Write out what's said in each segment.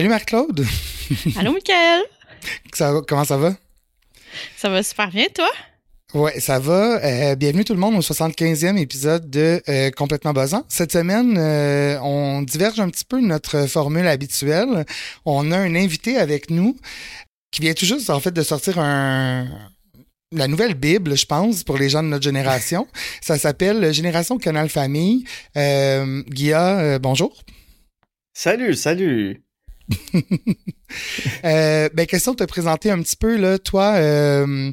Salut Marc-Claude. Allô, Michael. comment ça va? Ça va super bien, toi? Ouais, ça va. Euh, bienvenue tout le monde au 75e épisode de euh, Complètement Buzzant. Cette semaine, euh, on diverge un petit peu de notre formule habituelle. On a un invité avec nous qui vient tout juste en fait de sortir un, la nouvelle Bible, je pense, pour les gens de notre génération. Ça s'appelle Génération Canal Famille. Euh, Guilla, bonjour. Salut, salut. euh, ben, question de te présenter un petit peu, là, toi, euh,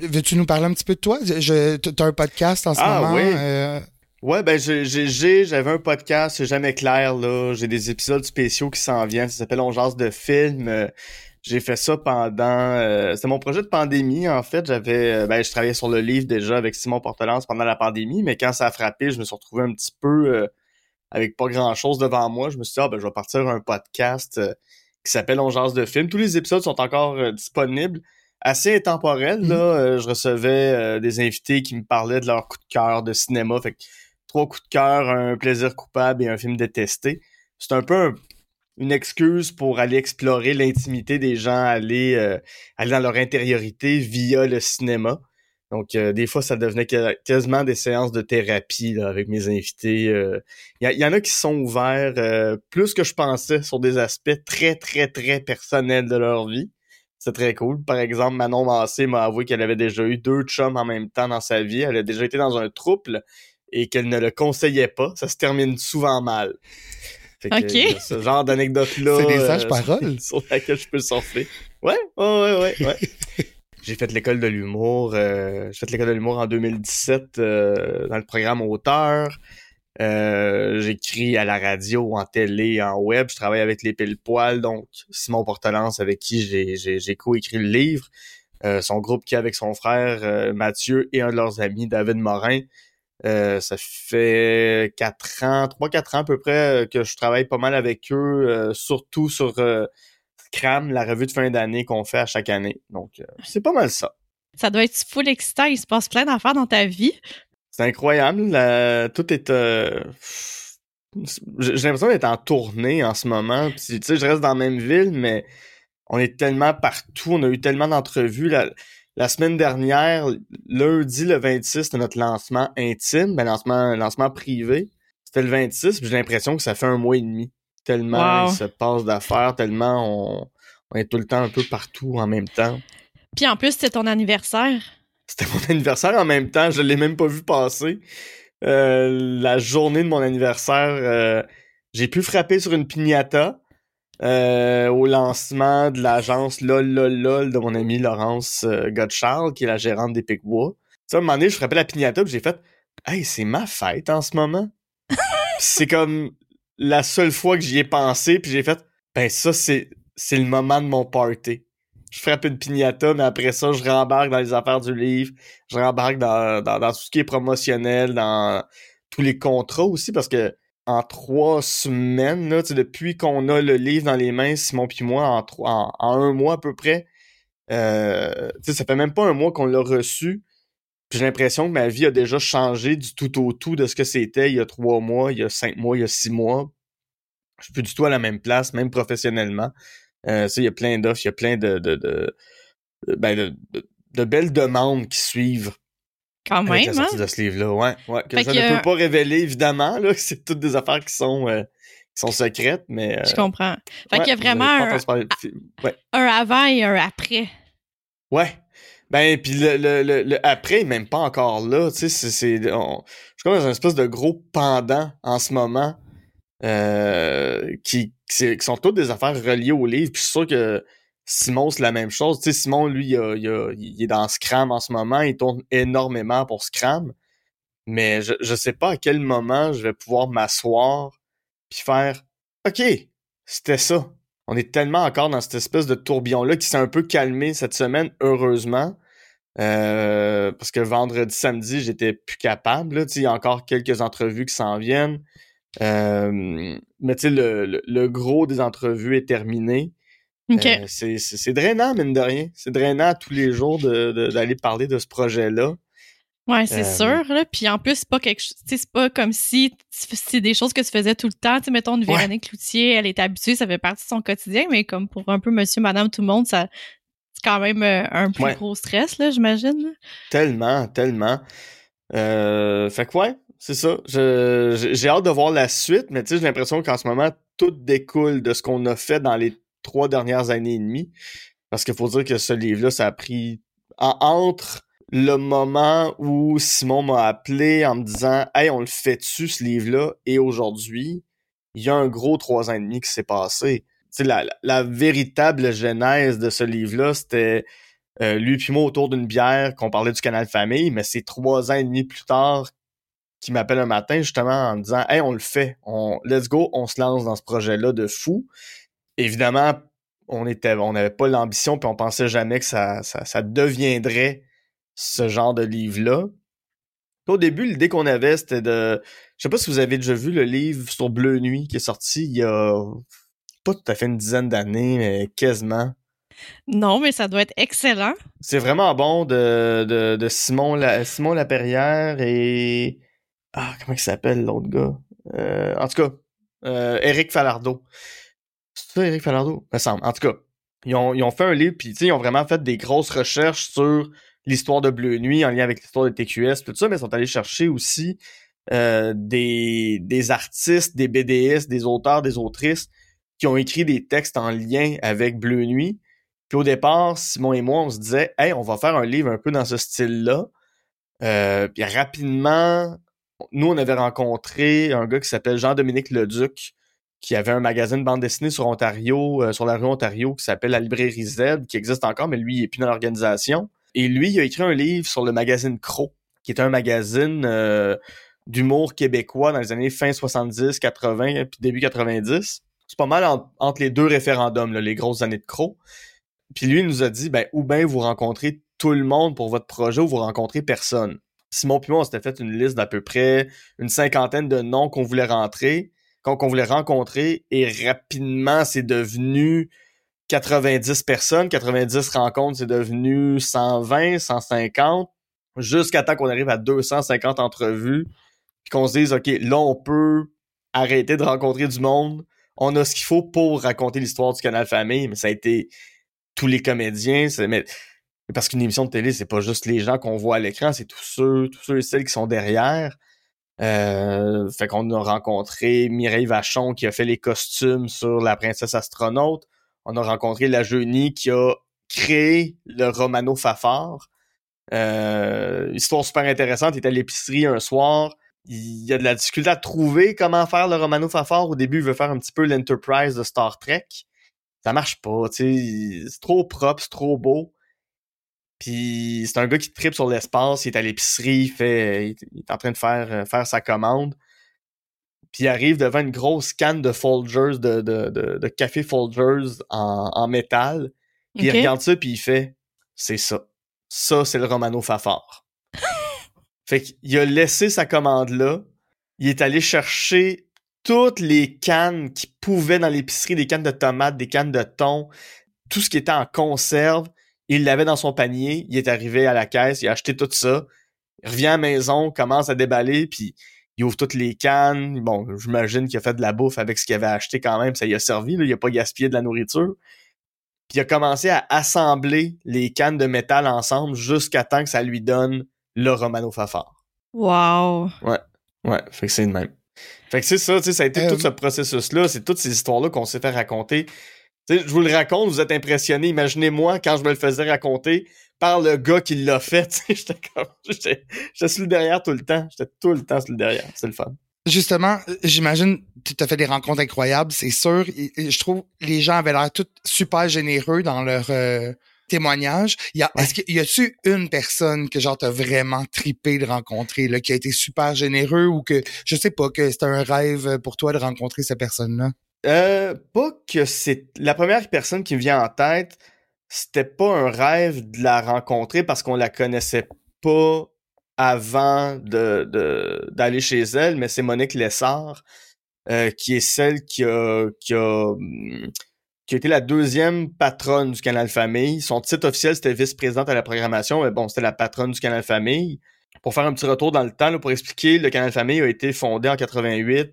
veux-tu nous parler un petit peu de toi? Tu as un podcast en ce ah, moment. Oui. Euh... Ouais, ben j'ai, j'avais un podcast, c'est jamais clair, là. J'ai des épisodes spéciaux qui s'en viennent. Ça s'appelle On jase de film. J'ai fait ça pendant... Euh, c'était mon projet de pandémie, en fait. J'avais... Ben, je travaillais sur le livre déjà avec Simon Portelance pendant la pandémie, mais quand ça a frappé, je me suis retrouvé un petit peu euh, avec pas grand chose devant moi, je me suis dit, ah, ben, je vais partir un podcast euh, qui s'appelle On jase de film. Tous les épisodes sont encore euh, disponibles. Assez intemporel, là. Mm-hmm. Euh, je recevais des invités qui me parlaient de leur coup de cœur de cinéma. Fait que trois coups de cœur, un plaisir coupable et un film détesté. C'est un peu une excuse pour aller explorer l'intimité des gens, aller, aller dans leur intériorité via le cinéma. Donc, euh, des fois, ça devenait quasiment des séances de thérapie là, avec mes invités. Il euh. y, en a qui sont ouverts euh, plus que je pensais sur des aspects très, très, très personnels de leur vie. C'est très cool. Par exemple, Manon Massé m'a avoué qu'elle avait déjà eu deux chums en même temps dans sa vie. Elle a déjà été dans un trouble et qu'elle ne le conseillait pas. Ça se termine souvent mal. ok. ce genre d'anecdote-là. C'est des sages paroles. sur laquelle je peux surfer. Ouais, ouais, ouais, ouais. ouais. J'ai fait l'école de l'humour. Euh, j'ai fait l'école de l'humour en 2017 euh, dans le programme auteur. Euh, j'écris à la radio, en télé, en web. Je travaille avec les pile poils, donc Simon Portelance avec qui j'ai, co-écrit le livre. son groupe qui est avec son frère Mathieu et un de leurs amis, David Morin. ça fait quatre ans, trois, quatre ans à peu près que je travaille pas mal avec eux, surtout sur Scram, la revue de fin d'année qu'on fait à chaque année. Donc, euh, c'est pas mal ça. Ça doit être full excitant. Il se passe plein d'affaires dans ta vie. C'est incroyable. Tout est... Euh, j'ai l'impression d'être en tournée en ce moment. tu sais, je reste dans la même ville, mais on est tellement partout. On a eu tellement d'entrevues. La, semaine dernière, lundi le 26, c'était notre lancement intime, ben lancement, lancement privé. C'était le 26, j'ai l'impression que ça fait un mois et demi tellement il se passe d'affaires, tellement on, est tout le temps un peu partout en même temps. Puis en plus, c'était ton anniversaire. C'était mon anniversaire en même temps, je l'ai même pas vu passer. Euh, la journée de mon anniversaire, euh, j'ai pu frapper sur une piñata euh, au lancement de l'agence LOL LOL de mon ami Laurence Gottschall, qui est la gérante des Picbois. Tu sais, à un moment donné, je frappais la piñata j'ai fait « Hey, c'est ma fête en ce moment! » C'est comme la seule fois que j'y ai pensé, puis j'ai fait, ben ça, c'est, le moment de mon party. Je frappe une piñata, mais après ça, je rembarque dans les affaires du livre, je rembarque dans, dans, tout ce qui est promotionnel, dans tous les contrats aussi, parce que en trois semaines, là, depuis qu'on a le livre dans les mains, Simon puis moi, en, en, en, un mois à peu près, euh, ça fait même pas un mois qu'on l'a reçu. J'ai l'impression que ma vie a déjà changé du tout au tout de ce que c'était il y a trois mois, il y a cinq mois, il y a six mois. Je suis plus du tout à la même place, même professionnellement. Euh, ça, il y a plein d'offres, il y a plein de, de, de, ben de, belles demandes qui suivent. Quand même, la sortie hein? de ce livre-là, ouais, ouais. Que je ne peux pas révéler, évidemment, là. C'est toutes des affaires qui sont, euh, qui sont secrètes, mais. Euh, je comprends. Fait qu'il y a vraiment un, un avant et un après. Ouais, ben, puis le, le, le, après, même pas encore là, tu sais, c'est, je suis comme dans une espèce de gros pendant en ce moment, euh, qui, qui, sont toutes des affaires reliées au livre, puis je suis sûr que Simon, c'est la même chose, tu sais, Simon, lui, il, a, il, est dans Scram en ce moment, il tourne énormément pour Scram, mais je, je sais pas à quel moment je vais pouvoir m'asseoir puis faire, OK, c'était ça, on est tellement encore dans cette espèce de tourbillon-là qui s'est un peu calmé cette semaine, heureusement. Euh, parce que vendredi, samedi, j'étais plus capable. Il y a encore quelques entrevues qui s'en viennent. Euh, mais tu sais, le, gros des entrevues est terminé. Okay. Euh, c'est drainant, mine de rien. C'est drainant tous les jours d'aller parler de ce projet-là. Ouais, c'est sûr. Là. Puis en plus, c'est pas quelque c'est pas comme si c'est des choses que tu faisais tout le temps. Tu sais, mettons une Véronique Cloutier, elle est habituée, ça fait partie de son quotidien, mais comme pour un peu monsieur, madame, tout le monde, ça c'est quand même euh, un plus gros stress, là, j'imagine. Tellement, tellement. Euh, fait que ouais, c'est ça. J'ai hâte de voir la suite, mais tu sais, j'ai l'impression qu'en ce moment, tout découle de ce qu'on a fait dans les trois dernières années et demie. Parce qu'il faut dire que ce livre-là, ça a pris entre le moment où Simon m'a appelé en me disant Hey, on le fait-tu ce livre-là? Et aujourd'hui, il y a un gros trois ans et demi qui s'est passé. Sais, la, la, véritable genèse de ce livre-là, c'était euh, lui puis moi autour d'une bière qu'on parlait du canal Famille, mais c'est trois ans et demi plus tard qu'il m'appelle un matin justement en me disant Hey, on le fait, on let's go, on se lance dans ce projet-là de fou. Évidemment, on était on n'avait pas l'ambition puis on pensait jamais que ça, ça, ça deviendrait ce genre de livre-là. Au début, l'idée qu'on avait, c'était de. Je sais pas si vous avez déjà vu le livre sur Bleu Nuit qui est sorti il y a pas tout à fait une dizaine d'années, mais quasiment. Non, mais ça doit être excellent. C'est vraiment bon de, de, de Simon, La, Simon Laperrière et. Ah, comment il s'appelle l'autre gars? Euh, en tout cas, euh, Eric Falardeau. C'est ça, Eric Falardeau? Me semble. En tout cas, ils ont, ils ont fait un livre, puis ils ont vraiment fait des grosses recherches sur l'histoire de Bleu Nuit en lien avec l'histoire de TQS, tout ça, mais ils sont allés chercher aussi euh, des, des artistes, des BDS, des auteurs, des autrices qui ont écrit des textes en lien avec Bleu Nuit. Puis au départ, Simon et moi, on se disait, hey, on va faire un livre un peu dans ce style-là. Euh, puis rapidement, nous, on avait rencontré un gars qui s'appelle Jean-Dominique Leduc, qui avait un magazine bande dessinée sur Ontario, euh, sur la rue Ontario, qui s'appelle La Librairie Z, qui existe encore, mais lui, il est plus dans l'organisation. Et lui, il a écrit un livre sur le magazine Cro, qui est un magazine euh, d'humour québécois dans les années fin 70, 80, puis début 90. C'est pas mal entre les deux référendums, les grosses années de Cro. Puis lui, il nous a dit, ben, ou bien vous rencontrez tout le monde pour votre projet, ou vous rencontrez personne. Simon Pimon, on s'était fait une liste d'à peu près une cinquantaine de noms qu'on voulait rentrer, qu'on voulait rencontrer, et rapidement, c'est devenu 90 personnes, 90 rencontres, c'est devenu 120, 150, jusqu'à temps qu'on arrive à 250 entrevues, puis qu'on se dise, OK, là, on peut arrêter de rencontrer du monde, on a ce qu'il faut pour raconter l'histoire du canal Famille, mais ça a été tous les comédiens, parce qu'une émission de télé, c'est pas juste les gens qu'on voit à l'écran, c'est tous ceux, tous ceux et celles qui sont derrière. Euh, fait qu'on a rencontré Mireille Vachon qui a fait les costumes sur la princesse astronaute on a rencontré la Jeunie qui a créé le Romano Fafard. Euh, histoire super intéressante, il était à l'épicerie un soir, il a de la difficulté à trouver comment faire le Romano Fafard. Au début, il veut faire un petit peu l'Enterprise de Star Trek. Ça marche pas, tu c'est trop propre, c'est trop beau. Puis c'est un gars qui tripe sur l'espace, il est à l'épicerie, il il est en train de faire euh, faire sa commande puis il arrive devant une grosse canne de Folgers, de, de, de, café Folgers en, en métal. Puis il regarde ça, puis il fait C'est ça. Ça, c'est le Romano Fafard. fait qu'il a laissé sa commande là. Il est allé chercher toutes les cannes qu'il pouvait dans l'épicerie, des cannes de tomates, des cannes de thon, tout ce qui était en conserve. Il l'avait dans son panier. Il est arrivé à la caisse, il a acheté tout ça. Il revient à la maison, commence à déballer, puis il ouvre toutes les cannes. Bon, j'imagine qu'il a fait de la bouffe avec ce qu'il avait acheté quand même. Ça lui a servi. Là. Il a pas gaspillé de la nourriture. Puis il a commencé à assembler les cannes de métal ensemble jusqu'à temps que ça lui donne le Romano Fafard. Wow! Ouais. Ouais, fait que c'est le même. Fait que c'est ça, tu sais, ça a été tout euh, ce processus-là, c'est toutes ces histoires-là qu'on s'est fait raconter. Tu sais, je vous le raconte, vous êtes impressionnés. Imaginez-moi quand je me le faisais raconter, par le gars qui l'a fait. J'étais comme, j'étais sur le derrière tout le temps. J'étais tout le temps sur le derrière. C'est le fun. Justement, j'imagine tu as fait des rencontres incroyables, c'est sûr. je trouve les gens avaient l'air tous super généreux dans leur euh, témoignage. Y a, est-ce qu'il y a-tu une personne que genre t'as vraiment tripé de rencontrer, là, qui a été super généreux ou que je sais pas que c'était un rêve pour toi de rencontrer cette personne-là? Euh, pas que c'est la première personne qui me vient en tête c'était pas un rêve de la rencontrer parce qu'on la connaissait pas avant d'aller chez elle, mais c'est Monique Lessard euh, qui est celle qui a qui a qui a été la deuxième patronne du Canal Famille. Son titre officiel c'était vice-présidente à la programmation, mais bon, c'était la patronne du Canal Famille. pour faire un petit retour dans le temps, pour expliquer, le Canal Famille a été fondé en 88.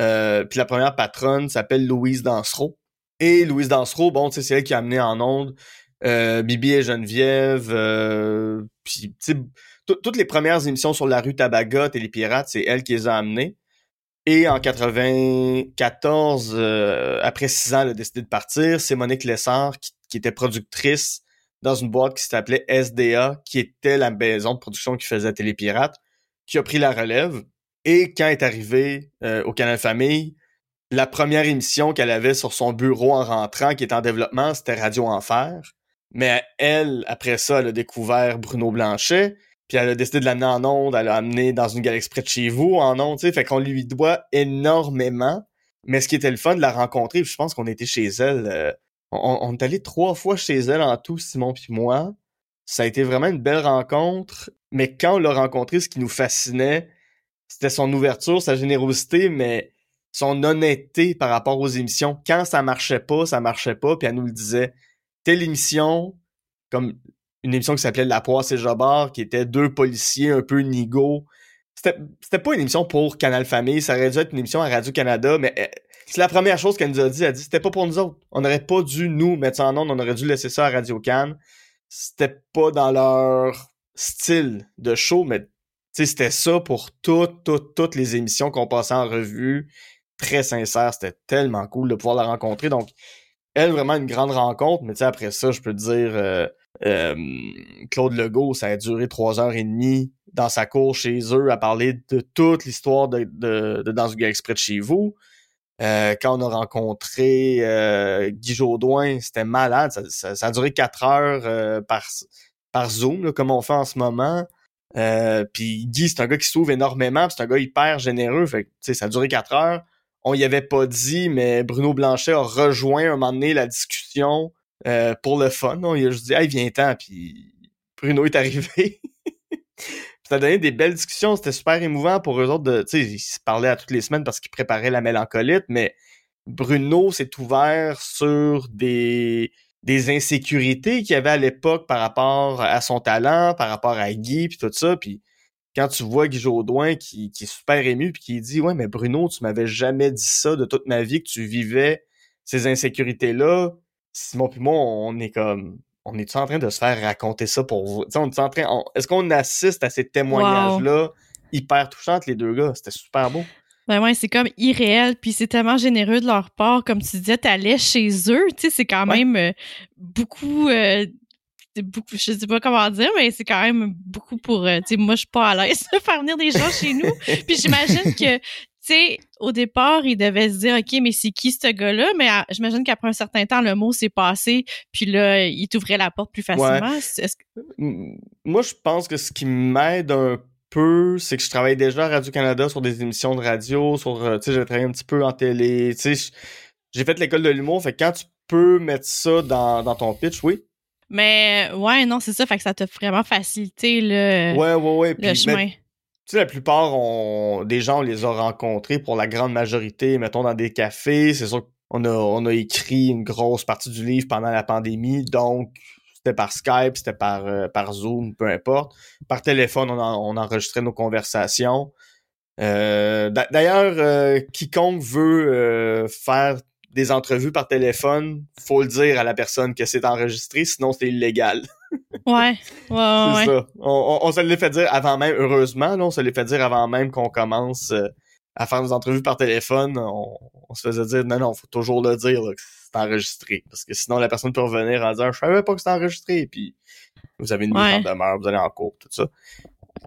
Euh, puis la première patronne s'appelle Louise Dansereau. Et Louise Dansereau, bon, c'est elle qui a amené en onde euh, Bibi et Geneviève, euh, puis toutes les premières émissions sur la rue Tabagot et les pirates, c'est elle qui les a amenées. Et en 94, euh, après six ans, elle a décidé de partir. C'est Monique Lessard, qui, était productrice dans une boîte qui s'appelait SDA, qui était la maison de production qui faisait Télépirate, qui a pris la relève. Et quand est arrivée euh, au Canal Famille, la première émission qu'elle avait sur son bureau en rentrant, qui est en développement, c'était Radio Enfer. Mais elle, après ça, elle a découvert Bruno Blanchet, puis elle a décidé de l'amener en onde, elle l'a amené dans une galaxie près de chez vous en onde, tu sais, fait qu'on lui doit énormément. Mais ce qui était le fun de la rencontrer, je pense qu'on était chez elle, euh, on, est allé trois fois chez elle en tout, Simon puis moi. Ça a été vraiment une belle rencontre, mais quand on l'a rencontrée, ce qui nous fascinait, c'était son ouverture, sa générosité, mais son honnêteté par rapport aux émissions. Quand ça marchait pas, ça marchait pas, puis elle nous le disait. Telle émission, comme une émission qui s'appelait La Poisse et Jobard, qui était deux policiers un peu nigo. C'était pas une émission pour Canal Famille, ça aurait dû être une émission à Radio-Canada, mais eh, c'est la première chose qu'elle nous a dit. Elle a dit c'était pas pour nous autres. On n'aurait pas dû nous mettre ça en ondes, on aurait dû laisser ça à Radio Can. C'était pas dans leur style de show, mais c'était ça pour toutes, toutes, toutes les émissions qu'on passait en revue. Très sincère, c'était tellement cool de pouvoir la rencontrer. Donc, elle, vraiment une grande rencontre, mais après ça, je peux te dire, euh, euh, Claude Legault, ça a duré trois heures et demie dans sa cour chez eux à parler de toute l'histoire de, de, de Dans exprès de chez vous. Euh, quand on a rencontré euh, Guy Jodoin, c'était malade. Ça, ça, a duré quatre heures par, par Zoom, comme on fait en ce moment. puis Guy, c'est un gars qui s'ouvre énormément, c'est un gars hyper généreux. Fait ça a duré quatre heures. On y avait pas dit, mais Bruno Blanchet a rejoint un moment donné la discussion euh, pour le fun. On il a juste dit Hey, viens-t'en, puis Bruno est arrivé. ça a donné des belles discussions, c'était super émouvant pour eux autres de. Ils se parlaient à toutes les semaines parce qu'ils préparaient la mélancolite, mais Bruno s'est ouvert sur des des insécurités qu'il avait à l'époque par rapport à son talent, par rapport à Guy, puis tout ça, puis quand tu vois Guy Jodoin qui, qui est super ému puis qui dit ouais mais Bruno tu m'avais jamais dit ça de toute ma vie que tu vivais ces insécurités là Simon puis moi, on est comme, on est en train de se faire raconter ça pour vous? on est en train, est-ce qu'on assiste à ces témoignages-là hyper touchants les deux gars? C'était super beau. Ben ouais, c'est comme irréel, puis c'est tellement généreux de leur part. Comme tu disais, t'allais chez eux, tu sais, c'est quand même euh, beaucoup, euh, beaucoup, je sais pas comment dire, mais c'est quand même beaucoup pour, euh, tu sais, moi, je suis pas à l'aise de faire venir des gens chez nous. Puis j'imagine que, tu sais, au départ, il devait se dire, OK, mais c'est qui ce gars-là? Mais j'imagine qu'après un certain temps, le mot s'est passé, puis là, il t'ouvrait la porte plus facilement. Moi, je pense que ce qui m'aide un peu, c'est que je travaille déjà à Radio-Canada sur des émissions de radio, sur, euh, tu sais, j'ai travaillé un petit peu en télé, tu sais, j'ai fait l'école de l'humour, fait que quand tu peux mettre ça dans, dans ton pitch, oui. Mais ouais, non, c'est ça, fait que ça t'a vraiment facilité le, ouais, ouais, ouais. le chemin sais, la plupart on, des gens, on les a rencontrés pour la grande majorité, mettons, dans des cafés. C'est sûr qu'on a, on a écrit une grosse partie du livre pendant la pandémie, donc c'était par Skype, c'était par, euh, par Zoom, peu importe. Par téléphone, on, on enregistrait nos conversations. Euh, D'ailleurs, euh, quiconque veut faire des entrevues par téléphone, faut le dire à la personne que c'est enregistré, sinon c'est illégal. ouais, ouais, ouais. C'est ça. On, on, se l'est fait dire avant même, heureusement, là, on se l'est fait dire avant même qu'on commence euh, à faire des entrevues par téléphone. On, se faisait dire, non, non, faut toujours le dire que c'est enregistré. Parce que sinon, la personne peut revenir en disant, je savais pas que c'était enregistré. Puis vous avez une mise en demeure, vous allez en cours, tout ça.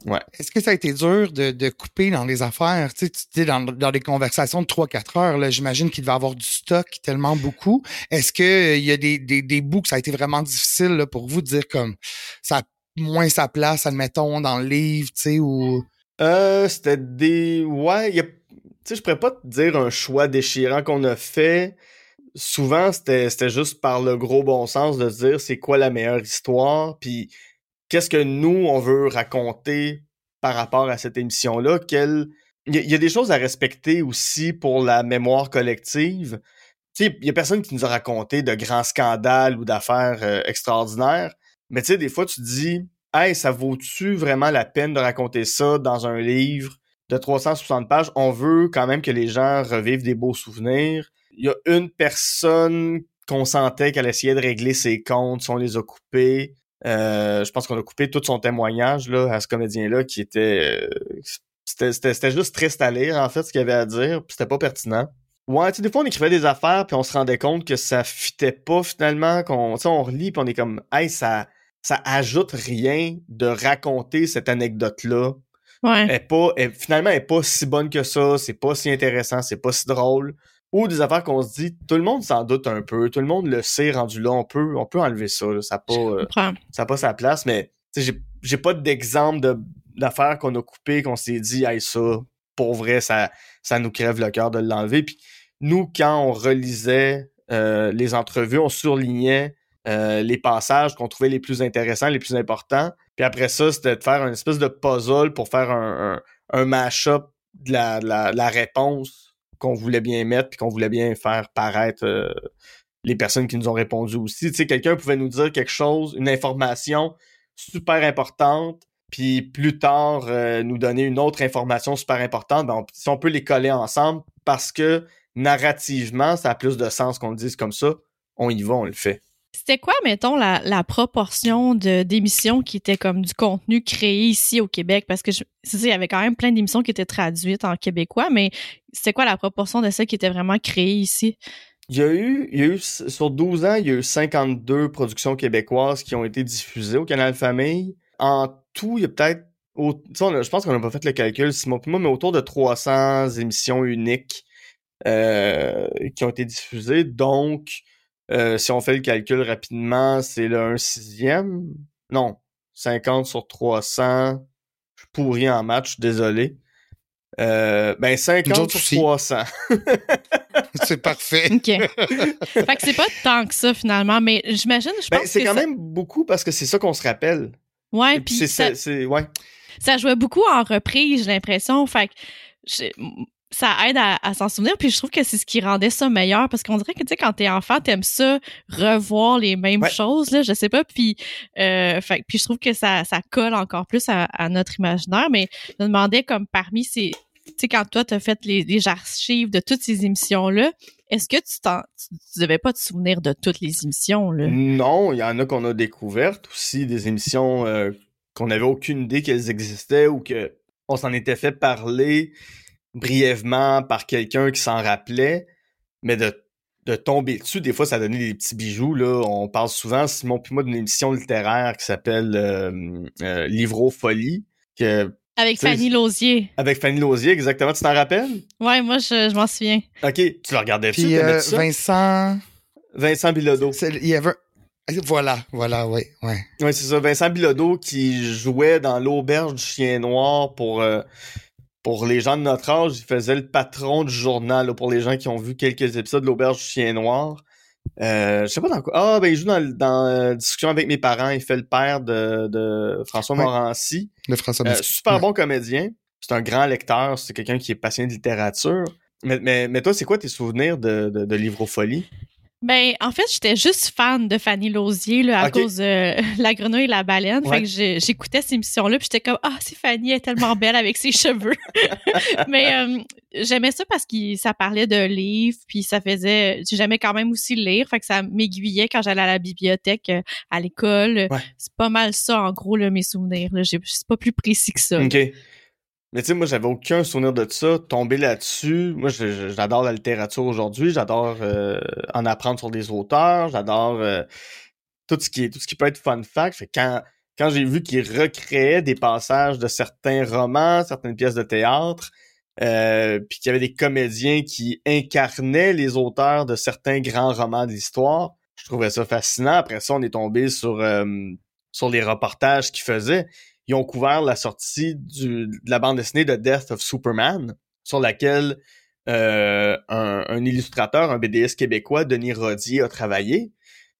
Ouais. Est-ce que ça a été dur de, de couper dans les affaires? Tu sais, dans, dans des conversations de 3-4 heures, là, j'imagine qu'il devait avoir du stock tellement beaucoup. Est-ce qu'il euh, y a des, des, des bouts que ça a été vraiment difficile là, pour vous de dire comme ça a moins sa place, admettons, dans le livre, tu sais, ou? Euh, c'était des. Ouais, y a... tu sais, je pourrais pas te dire un choix déchirant qu'on a fait. Souvent, c'était juste par le gros bon sens de se dire c'est quoi la meilleure histoire, puis qu'est-ce que nous, on veut raconter par rapport à cette émission-là? Il y, a des choses à respecter aussi pour la mémoire collective. Il y a personne qui nous a raconté de grands scandales ou d'affaires euh, extraordinaires. Mais tu sais, des fois, tu te dis, hey, ça vaut-tu vraiment la peine de raconter ça dans un livre de 360 pages? On veut quand même que les gens revivent des beaux souvenirs. Il y a une personne qu'on sentait qu'elle essayait de régler ses comptes, si on les a coupés. Euh, je pense qu'on a coupé tout son témoignage là, à ce comédien-là qui était... Euh, c'était juste triste à lire, en fait, ce qu'il avait à dire, puis c'était pas pertinent. Ouais, tu sais, des fois, on écrivait des affaires, puis on se rendait compte que ça fitait pas, finalement, qu'on, tu sais, on relit, puis on est comme, hey, ça, ça ajoute rien de raconter cette anecdote-là. Ouais. Elle est pas, elle, finalement, elle est pas si bonne que ça, c'est pas si intéressant, c'est pas si drôle. Ou des affaires qu'on se dit, tout le monde s'en doute un peu, tout le monde le sait rendu là, on peut, on peut enlever ça, là, ça n'a pas, euh, ça pas sa place, mais j'ai, j'ai pas d'exemple de, d'affaires qu'on a coupées, qu'on s'est dit, hey, ça, pour vrai, ça, ça nous crève le cœur de l'enlever. Puis nous, quand on relisait euh, les entrevues, on surlignait euh, les passages qu'on trouvait les plus intéressants, les plus importants. Puis après ça, c'était de faire une espèce de puzzle pour faire un, un, mash-up de la, la, réponse qu'on voulait bien mettre puis qu'on voulait bien faire paraître euh, les personnes qui nous ont répondu aussi. Tu sais, quelqu'un pouvait nous dire quelque chose, une information super importante, puis plus tard euh, nous donner une autre information super importante, ben si on peut les coller ensemble parce que narrativement, ça a plus de sens qu'on le dise comme ça, on y va, on le fait. C'était quoi, mettons, la, proportion d'émissions qui étaient comme du contenu créé ici au Québec? Parce que ça, il y avait quand même plein d'émissions qui étaient traduites en québécois, mais c'était quoi la proportion de ça qui était vraiment créé ici? Il y a eu, il y sur 12 ans, il y a eu 52 productions québécoises qui ont été diffusées au Canal Famille. En tout, il y a peut-être, je pense qu'on n'a pas fait le calcul, Simon moi, mais autour de 300 émissions uniques euh, qui ont été diffusées. Donc, euh, si on fait le calcul rapidement, c'est le 1 sixième. Non, 50 sur 300. Je suis pourri en match, désolé. Euh, ben 50 sur 300. c'est parfait. OK. fait que c'est pas tant que ça finalement, mais j'imagine, je ben, pense c'est quand même beaucoup parce que c'est ça qu'on se rappelle. Ouais, puis ça, c'est ouais. Ça jouait beaucoup en reprise, j'ai l'impression. Fait que ça aide à, s'en souvenir. Puis je trouve que c'est ce qui rendait ça meilleur parce qu'on dirait que, tu sais, quand t'es enfant, t'aimes ça revoir les mêmes choses, là, je sais pas. Puis, euh, fait, puis je trouve que ça, ça colle encore plus à, notre imaginaire. Mais je me demandais, comme parmi ces... Tu sais, quand toi, t'as fait les, les archives de toutes ces émissions-là, est-ce que tu t'en, tu, devais pas te souvenir de toutes les émissions, là? Non, il y en a qu'on a découvertes aussi, des émissions euh, qu'on n'avait aucune idée qu'elles existaient ou que on s'en était fait parler brièvement par quelqu'un qui s'en rappelait, mais de, de tomber dessus, des fois, ça donnait des petits bijoux. Là. On parle souvent, Simon puis moi, d'une émission littéraire qui s'appelle euh, euh Livro Folie. Que, avec Fanny Lausier. Avec Fanny Lausier, exactement. Tu t'en rappelles? Ouais, moi, je, je m'en souviens. OK. Tu le regardais puis, euh, Vincent... Vincent Bilodeau. Il y avait... Voilà, voilà, oui, ouais. Oui, c'est ça. Vincent Bilodeau qui jouait dans l'auberge du chien noir pour... Pour les gens de notre âge, il faisait le patron du journal. pour les gens qui ont vu quelques épisodes de l'Auberge du Chien Noir. Euh, je sais pas dans quoi. Ah, ben il joue dans, dans euh, Discussion avec mes parents. Il fait le père de, de François Morancy. De François euh, Super bon comédien. C'est un grand lecteur. C'est quelqu'un qui est passionné de littérature. Mais, mais, mais toi, c'est quoi tes souvenirs de, de, de Livrofolie? Ben, en fait, j'étais juste fan de Fanny Lausier là, à cause de La grenouille et la baleine. Fait que j'écoutais ces émissions-là, puis j'étais comme Ah, c'est Fanny, elle est tellement belle avec ses cheveux. Mais euh, j'aimais ça parce que ça parlait de livres, puis ça faisait. J'aimais quand même aussi lire, fait que ça m'aiguillait quand j'allais à la bibliothèque, euh, à l'école. C'est pas mal ça, en gros, là, mes souvenirs. C'est pas plus précis que ça. OK. Mais tu sais, moi, j'avais aucun souvenir de ça. Tomber là-dessus, moi, j'adore la littérature aujourd'hui. J'adore euh, en apprendre sur des auteurs. J'adore euh, tout ce qui tout ce qui peut être fun fact. Fait quand quand j'ai vu qu'ils recréaient des passages de certains romans, certaines pièces de théâtre, euh, puis qu'il y avait des comédiens qui incarnaient les auteurs de certains grands romans de l'histoire, je trouvais ça fascinant. Après ça, on est tombé sur sur les reportages qu'ils faisaient ils ont couvert la sortie de la bande dessinée de Death of Superman, sur laquelle euh, un, illustrateur, un BDS québécois, Denis Rodier, a travaillé.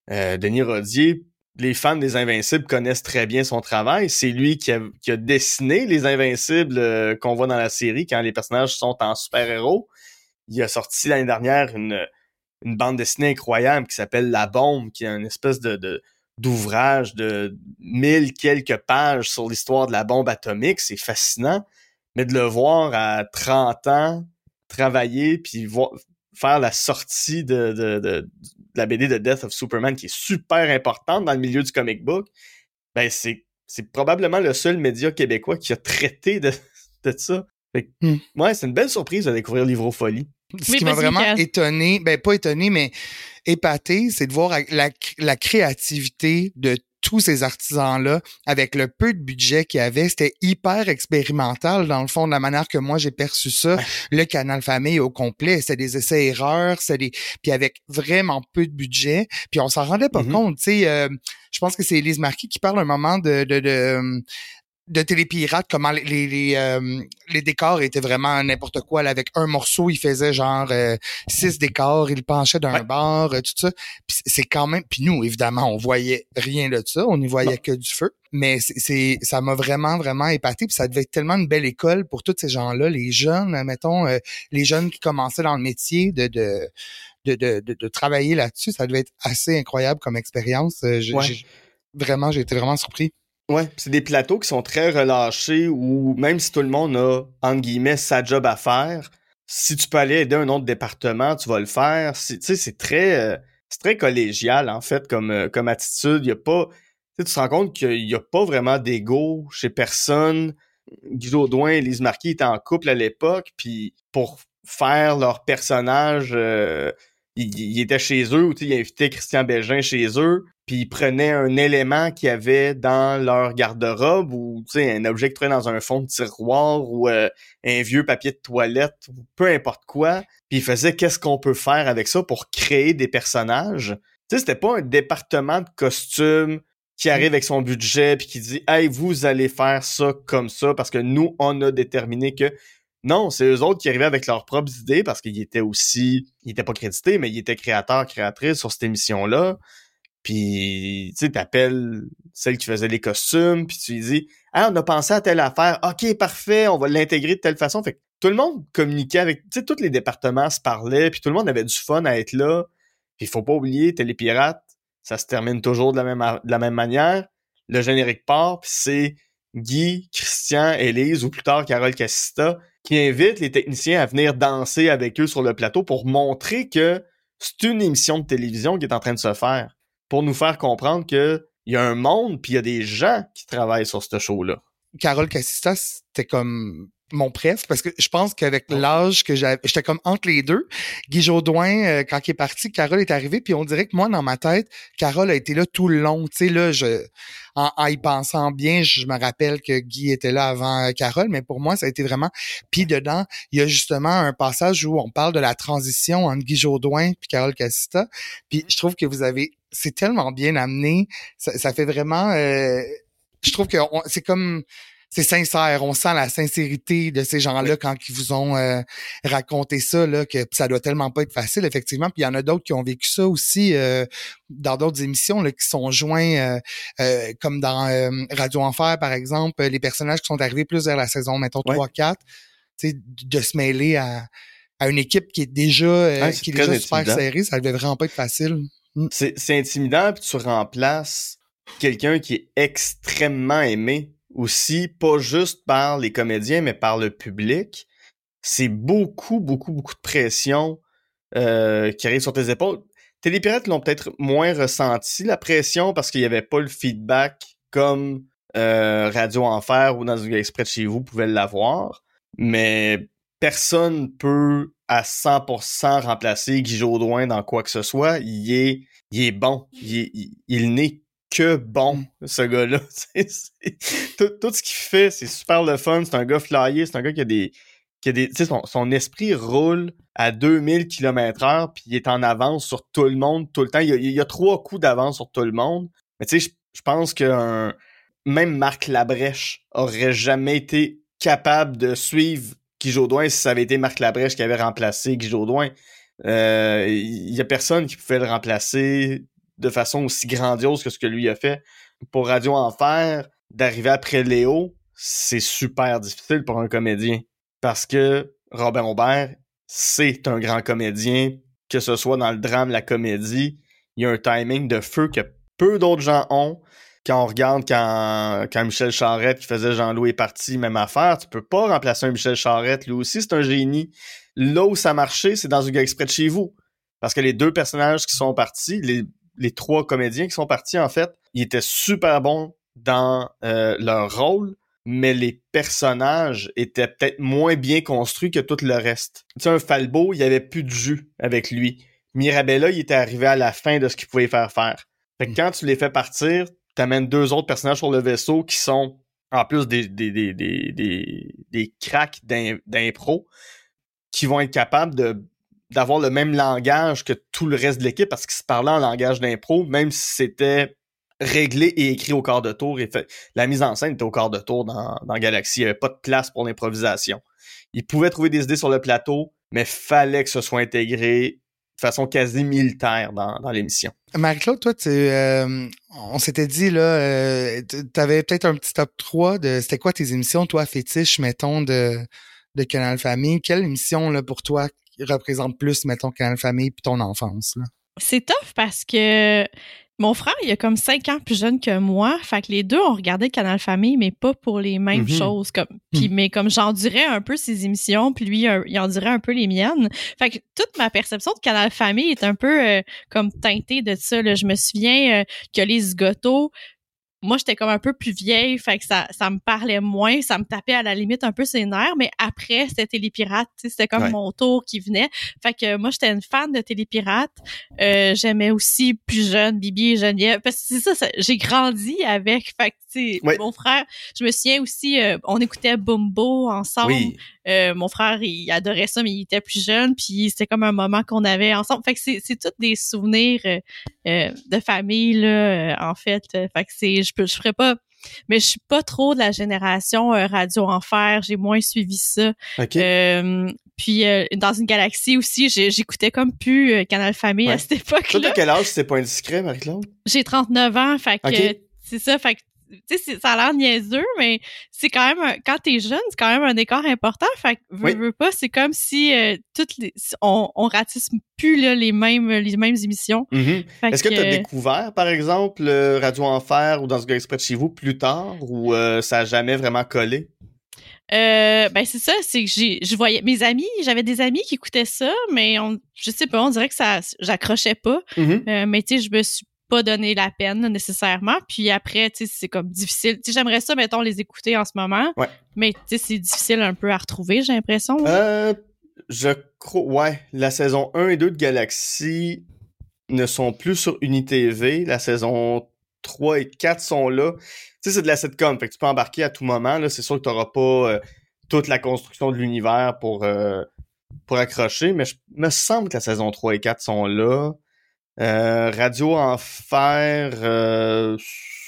Euh, Denis Rodier, les fans des Invincibles connaissent très bien son travail. C'est lui qui a, dessiné les Invincibles euh, qu'on voit dans la série quand les personnages sont en super-héros. Il a sorti l'année dernière une, bande dessinée incroyable qui s'appelle La Bombe, qui est une espèce de d'ouvrages de mille quelques pages sur l'histoire de la bombe atomique, c'est fascinant, mais de le voir à 30 ans travailler puis faire la sortie de, de, de, la BD de Death of Superman qui est super importante dans le milieu du comic book, ben c'est c'est probablement le seul média québécois qui a traité de, de ça. Fait hmm. Ouais, c'est une belle surprise de découvrir Livrofolie. Ce qui m'a vraiment étonné, ben pas étonné, mais épaté, c'est de voir la, la créativité de tous ces artisans-là, avec le peu de budget qu'il y avait, c'était hyper expérimental dans le fond, de la manière que moi j'ai perçu ça. Le canal famille au complet, c'était des essais-erreurs, c'était des... puis avec vraiment peu de budget, puis on s'en rendait pas mm-hmm. compte. Tu sais, euh, je pense que c'est Elise Marquis qui parle un moment de, de, de de Télépirate, comment les les, euh, les, décors étaient vraiment n'importe quoi. Là, avec un morceau, il faisait genre euh, six décors, il penchait d'un bar, euh, tout ça. c'est quand même. Puis nous, évidemment, on voyait rien de ça, on n'y voyait que du feu. Mais c'est ça m'a vraiment vraiment épaté. Puis ça devait être tellement une belle école pour tous ces gens-là, les jeunes, mettons, les jeunes qui commençaient dans le métier de, de de, de, de, travailler là-dessus, ça devait être assez incroyable comme expérience. Vraiment, j'ai été vraiment surpris. Ouais, c'est des plateaux qui sont très relâchés où même si tout le monde a, entre guillemets, sa job à faire, si tu peux aller aider un autre département, tu vas le faire. Tu sais, c'est très, euh, très collégial, en fait, comme, euh, comme attitude. Il y a pas, tu te rends compte qu'il y a pas vraiment d'ego chez personne. Guy Audouin et Lise Marquis étaient en couple à l'époque, puis pour faire leur personnage, euh, ils, étaient chez eux, ou ils invitaient Christian Bégin chez eux, puis ils prenaient un élément qu'il y avait dans leur garde-robe ou un objet qui traînait dans un fond de tiroir ou euh, un vieux papier de toilette ou peu importe quoi, puis ils faisaient qu'est-ce qu'on peut faire avec ça pour créer des personnages. Tu sais, c'était pas un département de costumes qui arrive avec son budget puis qui dit "Hey, vous allez faire ça comme ça parce que nous on a déterminé que non, c'est eux autres qui arrivaient avec leurs propres idées parce qu'ils étaient aussi, ils étaient pas crédités, mais ils étaient créateurs, créatrices sur cette émission-là. Puis, tu sais, t'appelles celle qui faisait les costumes, puis tu lui dis « Ah, on a pensé à telle affaire. OK, parfait, on va l'intégrer de telle façon. » Fait tout le monde communiquait avec... Tu sais, tous les départements se parlaient, puis tout le monde avait du fun à être là. Puis faut pas oublier, Télépirate, ça se termine toujours de la même, de la même manière. Le générique part, puis c'est Guy, Christian, Élise, ou plus tard Carole Cassista, qui invitent les techniciens à venir danser avec eux sur le plateau pour montrer que c'est une émission de télévision qui est en train de se faire pour nous faire comprendre que il y a un monde puis il y a des gens qui travaillent sur ce show-là. Carole Cassista, c'était comme mon préf parce que je pense qu'avec l'âge que j'avais, j'étais comme entre les deux. Guy Jodoin, euh, quand il est parti, Carole est arrivée, puis on dirait que moi, dans ma tête, Carole a été là tout le long. Tu sais, là, je, en, y pensant bien, je me rappelle que Guy était là avant euh, Carole, mais pour moi, ça a été vraiment... Puis dedans, il y a justement un passage où on parle de la transition entre Guy Jodoin puis Carole Cassista. Puis je trouve que vous avez... C'est tellement bien amené. Ça, fait vraiment... Euh, je trouve que c'est comme c'est sincère. On sent la sincérité de ces gens-là quand ils vous ont euh, raconté ça, là, que ça doit tellement pas être facile, effectivement. Puis il y en a d'autres qui ont vécu ça aussi euh, dans d'autres émissions là, qui sont joints, euh, comme dans Radio Enfer, par exemple, les personnages qui sont arrivés plus vers la saison, mettons, 3-4, de se mêler à, à, une équipe qui est déjà, qui est déjà super serrée, ça devait vraiment pas être facile. Mm. C'est intimidant, puis tu remplaces quelqu'un qui est extrêmement aimé aussi, pas juste par les comédiens, mais par le public. C'est beaucoup, beaucoup, beaucoup de pression euh, qui arrive sur tes épaules. Télépirates l'ont peut-être moins ressenti, la pression, parce qu'il n'y avait pas le feedback comme euh, Radio Enfer ou dans une exprès de chez vous pouvait l'avoir. Mais personne peut à 100% remplacer Guy Jodoin dans quoi que ce soit. Il est, il est bon. Il, il n'est que bon, mm. ce gars-là. tout, ce qu'il fait, c'est super le fun. C'est un gars flyé, c'est un gars qui a des. Qui a des son, son esprit roule à 2000 km heure, puis il est en avance sur tout le monde tout le temps. Il y a, trois coups d'avance sur tout le monde. Mais tu sais, je pense que même Marc Labrèche aurait jamais été capable de suivre Guy Jodoin si ça avait été Marc Labrèche qui avait remplacé Guy Jodoin. Euh, il y a personne qui pouvait le remplacer de façon aussi grandiose que ce que lui a fait. Pour Radio Enfer, d'arriver après Léo, c'est super difficile pour un comédien. Parce que Robin Aubert, c'est un grand comédien, que ce soit dans le drame, la comédie, il y a un timing de feu que peu d'autres gens ont. Quand on regarde quand, Michel Charette qui faisait Jean-Louis est parti, même affaire, tu peux pas remplacer un Michel Charette. Lui aussi, c'est un génie. Là où ça marchait, c'est dans un gars exprès de chez vous. Parce que les deux personnages qui sont partis, les, les trois comédiens qui sont partis, en fait, ils étaient super bons dans euh, leur rôle, mais les personnages étaient peut-être moins bien construits que tout le reste. Tu sais, un Falbo, il y avait plus de jus avec lui. Mirabella, il était arrivé à la fin de ce qu'il pouvait faire faire. Fait que quand tu les fais partir, t'amènes deux autres personnages sur le vaisseau qui sont en plus des, des, des, des, des, des cracks d'impro qui vont être capables de d'avoir le même langage que tout le reste de l'équipe parce qu'ils se parlaient en langage d'impro, même si c'était réglé et écrit au quart de tour. Et la mise en scène était au quart de tour dans, dans Galaxy. Il n'y avait pas de place pour l'improvisation. Ils pouvaient trouver des idées sur le plateau, mais fallait que ce soit intégré de façon quasi militaire dans, dans l'émission. Marie-Claude, toi, euh, on s'était dit, là, euh, tu avais peut-être un petit top 3 de, c'était quoi tes émissions, toi, fétiche, mettons, de, de Canal Famille? Quelle émission, là, pour toi, représente plus, mettons, Canal Famille puis ton enfance, là? C'est tough parce que mon frère, il a comme cinq ans plus jeune que moi. Fait que les deux ont regardé Canal Famille, mais pas pour les mêmes Mhm. choses. Comme, puis, Mhm. mais comme j'en dirais un peu ses émissions, puis lui, euh, il en dirait un peu les miennes. Fait que toute ma perception de Canal Famille est un peu euh, comme teintée de ça. là. Je me souviens euh, que les zigotos, moi, j'étais comme un peu plus vieille, fait que ça, ça me parlait moins, ça me tapait à la limite un peu ses nerfs, mais après, c'était Télépirate, c'était comme Ouais. mon tour qui venait. Fait que moi, j'étais une fan de Télépirate. Euh, j'aimais aussi plus jeune Bibi et Geneviève parce que c'est ça, ça- j'ai grandi avec fait que mon frère je me souviens aussi euh, on écoutait Bumbo ensemble Oui. Euh, mon frère il adorait ça mais il était plus jeune puis c'était comme un moment qu'on avait ensemble fait que c'est c'est tous des souvenirs euh, de famille là en fait fait que c'est je peux je ferais pas mais je suis pas trop de la génération euh, Radio Enfer, j'ai moins suivi ça. OK. Euh, puis euh, dans une galaxie aussi, j'écoutais comme plus euh, Canal Famille Ouais. à cette Toi, époque-là. t'as quel âge, c'est pas indiscret, Marie-Claude? J'ai 39 ans, fait que c'est ça, fait que tu sais, ça a l'air niaiseux, mais c'est quand même, un- quand t'es jeune, c'est quand même un écart important. Fait que, veux, Oui. veux pas, c'est comme si euh, toutes les, on, on ratisse plus là, les mêmes les mêmes émissions. Fait Est-ce que tu as euh, découvert, par exemple, le Radio Enfer ou dans ce gars exprès de chez vous plus tard ou euh, ça a jamais vraiment collé? Euh, ben c'est ça, c'est que j'ai, je voyais mes amis, j'avais des amis qui écoutaient ça, mais on, je sais pas, on dirait que ça, j'accrochais pas. Mhm. Euh, mais tu sais, je me suis pas donné la peine nécessairement. Puis après, tu sais, c'est comme difficile. Tu sais, j'aimerais ça, mettons, les écouter en ce moment. Ouais. Mais tu sais, c'est difficile un peu à retrouver, j'ai l'impression. Euh, je crois, ouais, la saison 1 et 2 de Galaxy ne sont plus sur UniTV. La saison 3 et 4 sont là. Tu sais, c'est de la sitcom, fait que tu peux embarquer à tout moment. Là, c'est sûr que tu n'auras pas euh, toute la construction de l'univers pour, euh, pour accrocher, mais je me semble que la saison 3 et 4 sont là. Euh, Radio Enfer euh,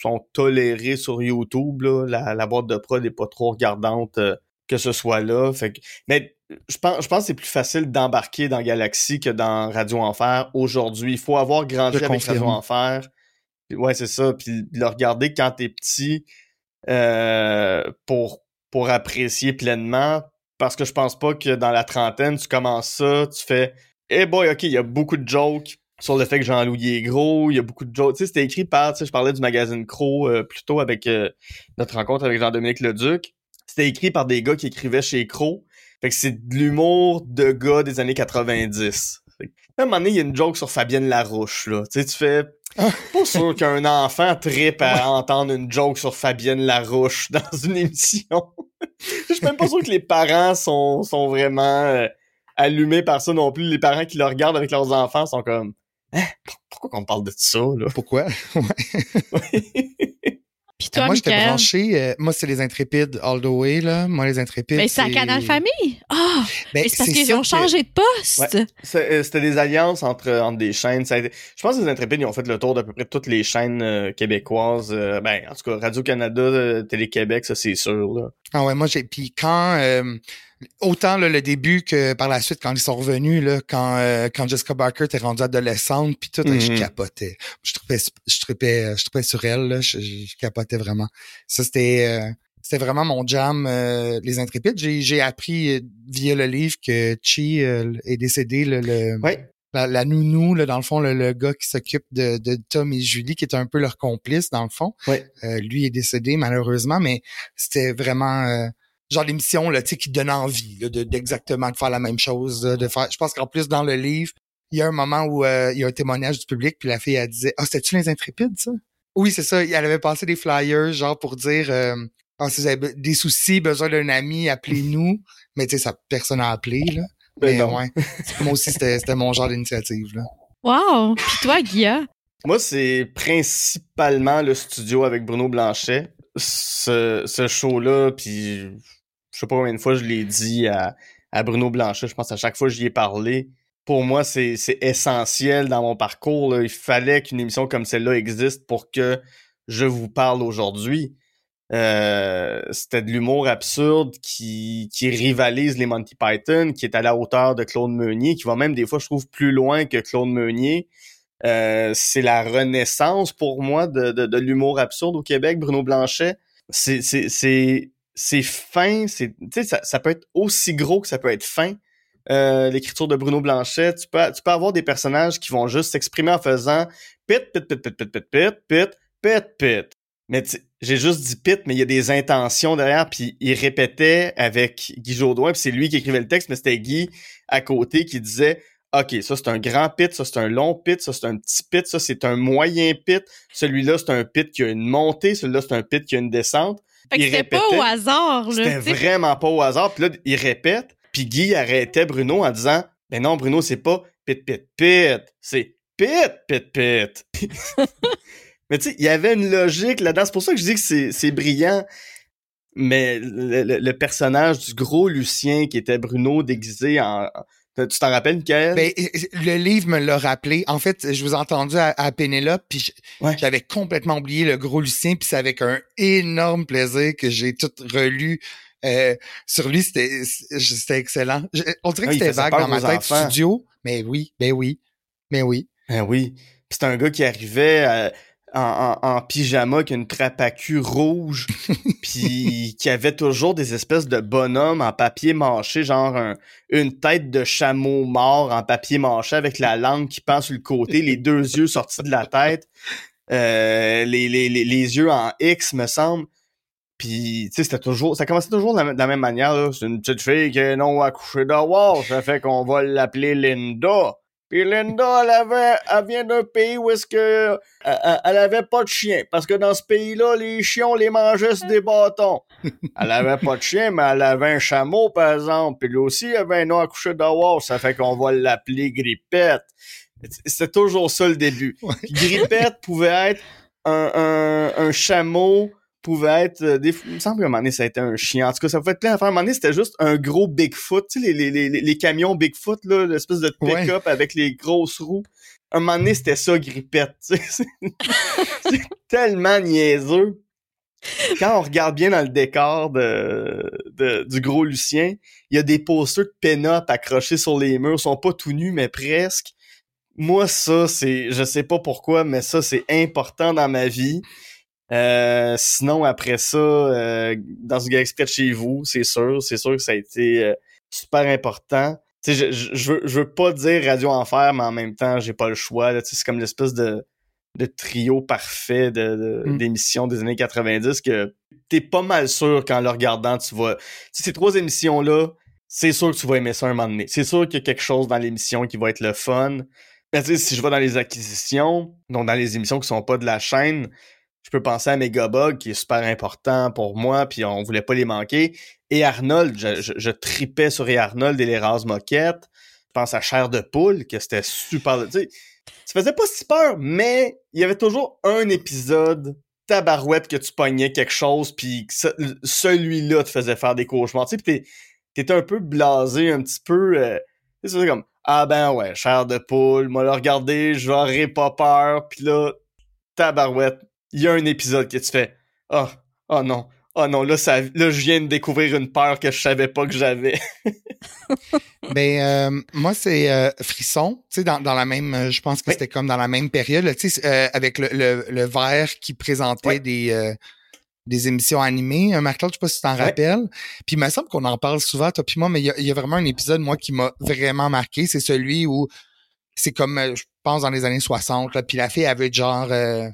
sont tolérés sur YouTube. Là. La, la boîte de prod n'est pas trop regardante euh, que ce soit là. Fait que, mais je pense, je pense que c'est plus facile d'embarquer dans Galaxy que dans Radio Enfer aujourd'hui. Il faut avoir grandi Je avec confirme. Radio Enfer. Ouais, c'est ça. Puis le regarder quand t'es petit euh, pour, pour apprécier pleinement. Parce que je pense pas que dans la trentaine, tu commences ça, tu fais Eh boy, ok, il y a beaucoup de jokes sur le fait que Jean-Louis est gros, il y a beaucoup de jokes. Tu sais, c'était écrit par, tu sais, je parlais du magazine Crow euh, plus tôt avec euh, notre rencontre avec Jean-Dominique Leduc. C'était écrit par des gars qui écrivaient chez Crow. Fait que c'est de l'humour de gars des années 90. Fait que, à un moment donné, il y a une joke sur Fabienne Larouche, là. Tu sais, tu fais... Pas sûr qu'un enfant tripe à entendre une joke sur Fabienne Larouche dans une émission. Je suis même pas sûr que les parents sont, sont vraiment euh, allumés par ça non plus. Les parents qui le regardent avec leurs enfants sont comme... Hein? Pourquoi qu'on parle de ça, là? Pourquoi? Puis toi, moi, j'étais branché. euh, moi, c'est les intrépides all the way, là. Moi, les intrépides. Mais c'est à Canal Famille? Ah! Ben, mais c'est parce qu'ils ont que- changé de poste. Ouais. Euh, C'était des alliances entre, entre des chaînes. Ça Je pense que les Intrépides ils ont fait le tour d'à peu près toutes les chaînes euh, québécoises. euh, ben, en tout cas, Radio-Canada, euh, Télé-Québec, ça c'est sûr. Là. Ah ouais, moi j'ai puis quand euh, autant là, le début que par la suite quand ils sont revenus là, quand euh, quand Jessica Barker était rendue adolescente puis tout, Mhm. je capotais. Je tripais je tripais je tripais sur elle là, je, je- capotais vraiment. Ça c'était euh, c'était vraiment mon jam euh, les intrépides. J'ai appris euh, via le livre que Chi euh, est décédé le, le Ouais. la, nounou, là, dans le fond, le, gars qui s'occupe de, de, Tom et Julie, qui est un peu leur complice, dans le fond. Ouais. Euh, lui est décédé, malheureusement, mais c'était vraiment euh, genre l'émission là, qui donne envie là, de, d'exactement de faire la même chose. de faire. Je pense qu'en plus, dans le livre, il y a un moment où euh, il y a un témoignage du public, puis la fille, elle disait « Ah, c'était-tu les intrépides, ça? » Oui, c'est ça. Elle avait passé des flyers, genre, pour dire ah, si vous avez des soucis, besoin d'un ami, appelez-nous. Mais tu sais, ça, personne n'a appelé, là. Ben mais ouais, moi aussi, c'était mon genre d'initiative. là. Wow! Puis toi, Guilla? Moi, c'est principalement le studio avec Bruno Blanchet. Ce, ce show-là, puis je sais pas combien de fois je l'ai dit à, à Bruno Blanchet, je pense à chaque fois que j'y ai parlé. Pour moi, c'est essentiel dans mon parcours. Il fallait qu'une émission comme celle-là existe pour que je vous parle aujourd'hui. Euh, c'était de l'humour absurde qui, qui rivalise les Monty Python, qui est à la hauteur de Claude Meunier, qui va même des fois, je trouve, plus loin que Claude Meunier. Euh, c'est la renaissance pour moi de, de, de l'humour absurde au Québec, Bruno Blanchet. C'est, c'est, fin, c'est, ça, ça peut être aussi gros que ça peut être fin. Euh, l'écriture de Bruno Blanchet, tu peux, tu peux avoir des personnages qui vont juste s'exprimer en faisant pit, pit, pit, pit, pit, pit, pit, pit, pit, pit. Mais j'ai juste dit pit, mais il y a des intentions derrière, puis il répétait avec Guy Jodoin, puis c'est lui qui écrivait le texte, mais c'était Guy à côté qui disait OK, ça c'est un grand pit, ça c'est un long pit, ça c'est un petit pit, ça c'est un moyen pit, celui-là c'est un pit qui a une montée, celui-là c'est un pit qui a une descente. Fait que c'était pas au hasard, là. C'était vraiment pas au hasard. Puis là, il répète, puis Guy arrêtait Bruno en disant Ben non, Bruno, c'est pas pit, pit, pit, c'est pit, pit, pit. Mais tu sais, il y avait une logique là-dedans. C'est pour ça que je dis que c'est brillant. Mais le, personnage du gros Lucien qui était Bruno déguisé en. Tu t'en rappelles, Michael? Ben, le livre me l'a rappelé. En fait, je vous ai entendu à, à Pénélope, puis j'avais complètement oublié le gros Lucien, puis c'est avec un énorme plaisir que j'ai tout relu. Euh, sur lui, c'était c'était excellent. on dirait que ah, c'était vague dans ma tête studio, mais oui, ben oui, mais oui. Ben oui. c'est un gars qui arrivait à en, en, pyjama qui a une trappe à cul rouge puis qui avait toujours des espèces de bonhommes en papier mâché genre une tête de chameau mort en papier mâché avec la langue qui pend sur le côté les deux yeux sortis de la tête euh, les, les, les, les, yeux en X me semble. Puis tu sais c'était toujours ça commençait toujours de la, même manière c'est une petite fille qui est non accouchée d'avoir ça fait qu'on va l'appeler Linda puis Linda, elle avait, elle vient d'un pays où est-ce que elle, avait pas de chien, parce que dans ce pays-là, les chiens on les mangeait sur des bâtons. Elle avait pas de chien, mais elle avait un chameau, par exemple. Puis lui aussi, il avait un nom à coucher d'avoir, ça fait qu'on va l'appeler Grippette. C'était toujours ça le début. Grippette pouvait être un, un, un chameau pouvait être euh, des il me semble qu'à un moment donné ça a été un chien. En tout cas ça pouvait être plein d'affaires. À un moment donné c'était juste un gros Bigfoot tu sais les, les, les, les camions Bigfoot là l'espèce de pick-up avec les grosses roues. Un moment donné c'était ça grippette tu sais. C'est tellement niaiseux. Quand on regarde bien dans le décor de, de du gros Lucien il y a des posters de pin-up accrochés sur les murs. Ils sont pas tout nus mais presque. Moi ça c'est je sais pas pourquoi mais ça c'est important dans ma vie euh, sinon, après ça, euh, dans ce gars exprès de chez vous, c'est sûr, c'est sûr que ça a été euh, super important. Tu sais, je, je, veux, je veux pas dire Radio Enfer, mais en même temps, j'ai pas le choix. C'est comme l'espèce de, de trio parfait de, mm. d'émissions des années 90 que t'es pas mal sûr qu'en le regardant, tu vas... Tu ces trois émissions-là, c'est sûr que tu vas aimer ça un moment donné. C'est sûr qu'il y a quelque chose dans l'émission qui va être le fun. Mais tu sais, si je vais dans les acquisitions, donc dans les émissions qui sont pas de la chaîne, je peux penser à Megabug qui est super important pour moi, puis on voulait pas les manquer. Et Arnold, je, tripais sur Arnold et les rases moquettes. Je pense à Chair de poule, que c'était super... Tu sais, ça pas si peur, mais il y avait toujours un épisode tabarouette que tu pognais quelque chose, puis celui-là te faisait faire des cauchemars. Tu sais, t'étais un peu blasé, un petit peu... Euh, c'est comme, ah ben ouais, chair de poule, moi le regarder, j'aurais pas peur, puis là, tabarouette, il y a un épisode que tu fais oh, oh non oh non là ça là je viens de découvrir une peur que je savais pas que j'avais ben euh, moi c'est euh, frisson tu sais dans, dans la même euh, je pense que c'était comme dans la même période tu sais avec le, le, le verre qui présentait des des émissions animées. Marc-Claude, je sais pas si tu t'en rappelles. Puis il me semble qu'on en parle souvent, toi puis moi, mais il y, a, vraiment un épisode, moi, qui m'a vraiment marqué. C'est celui où c'est comme, euh, je pense, dans les années 60, là, puis la fille, être genre... euh,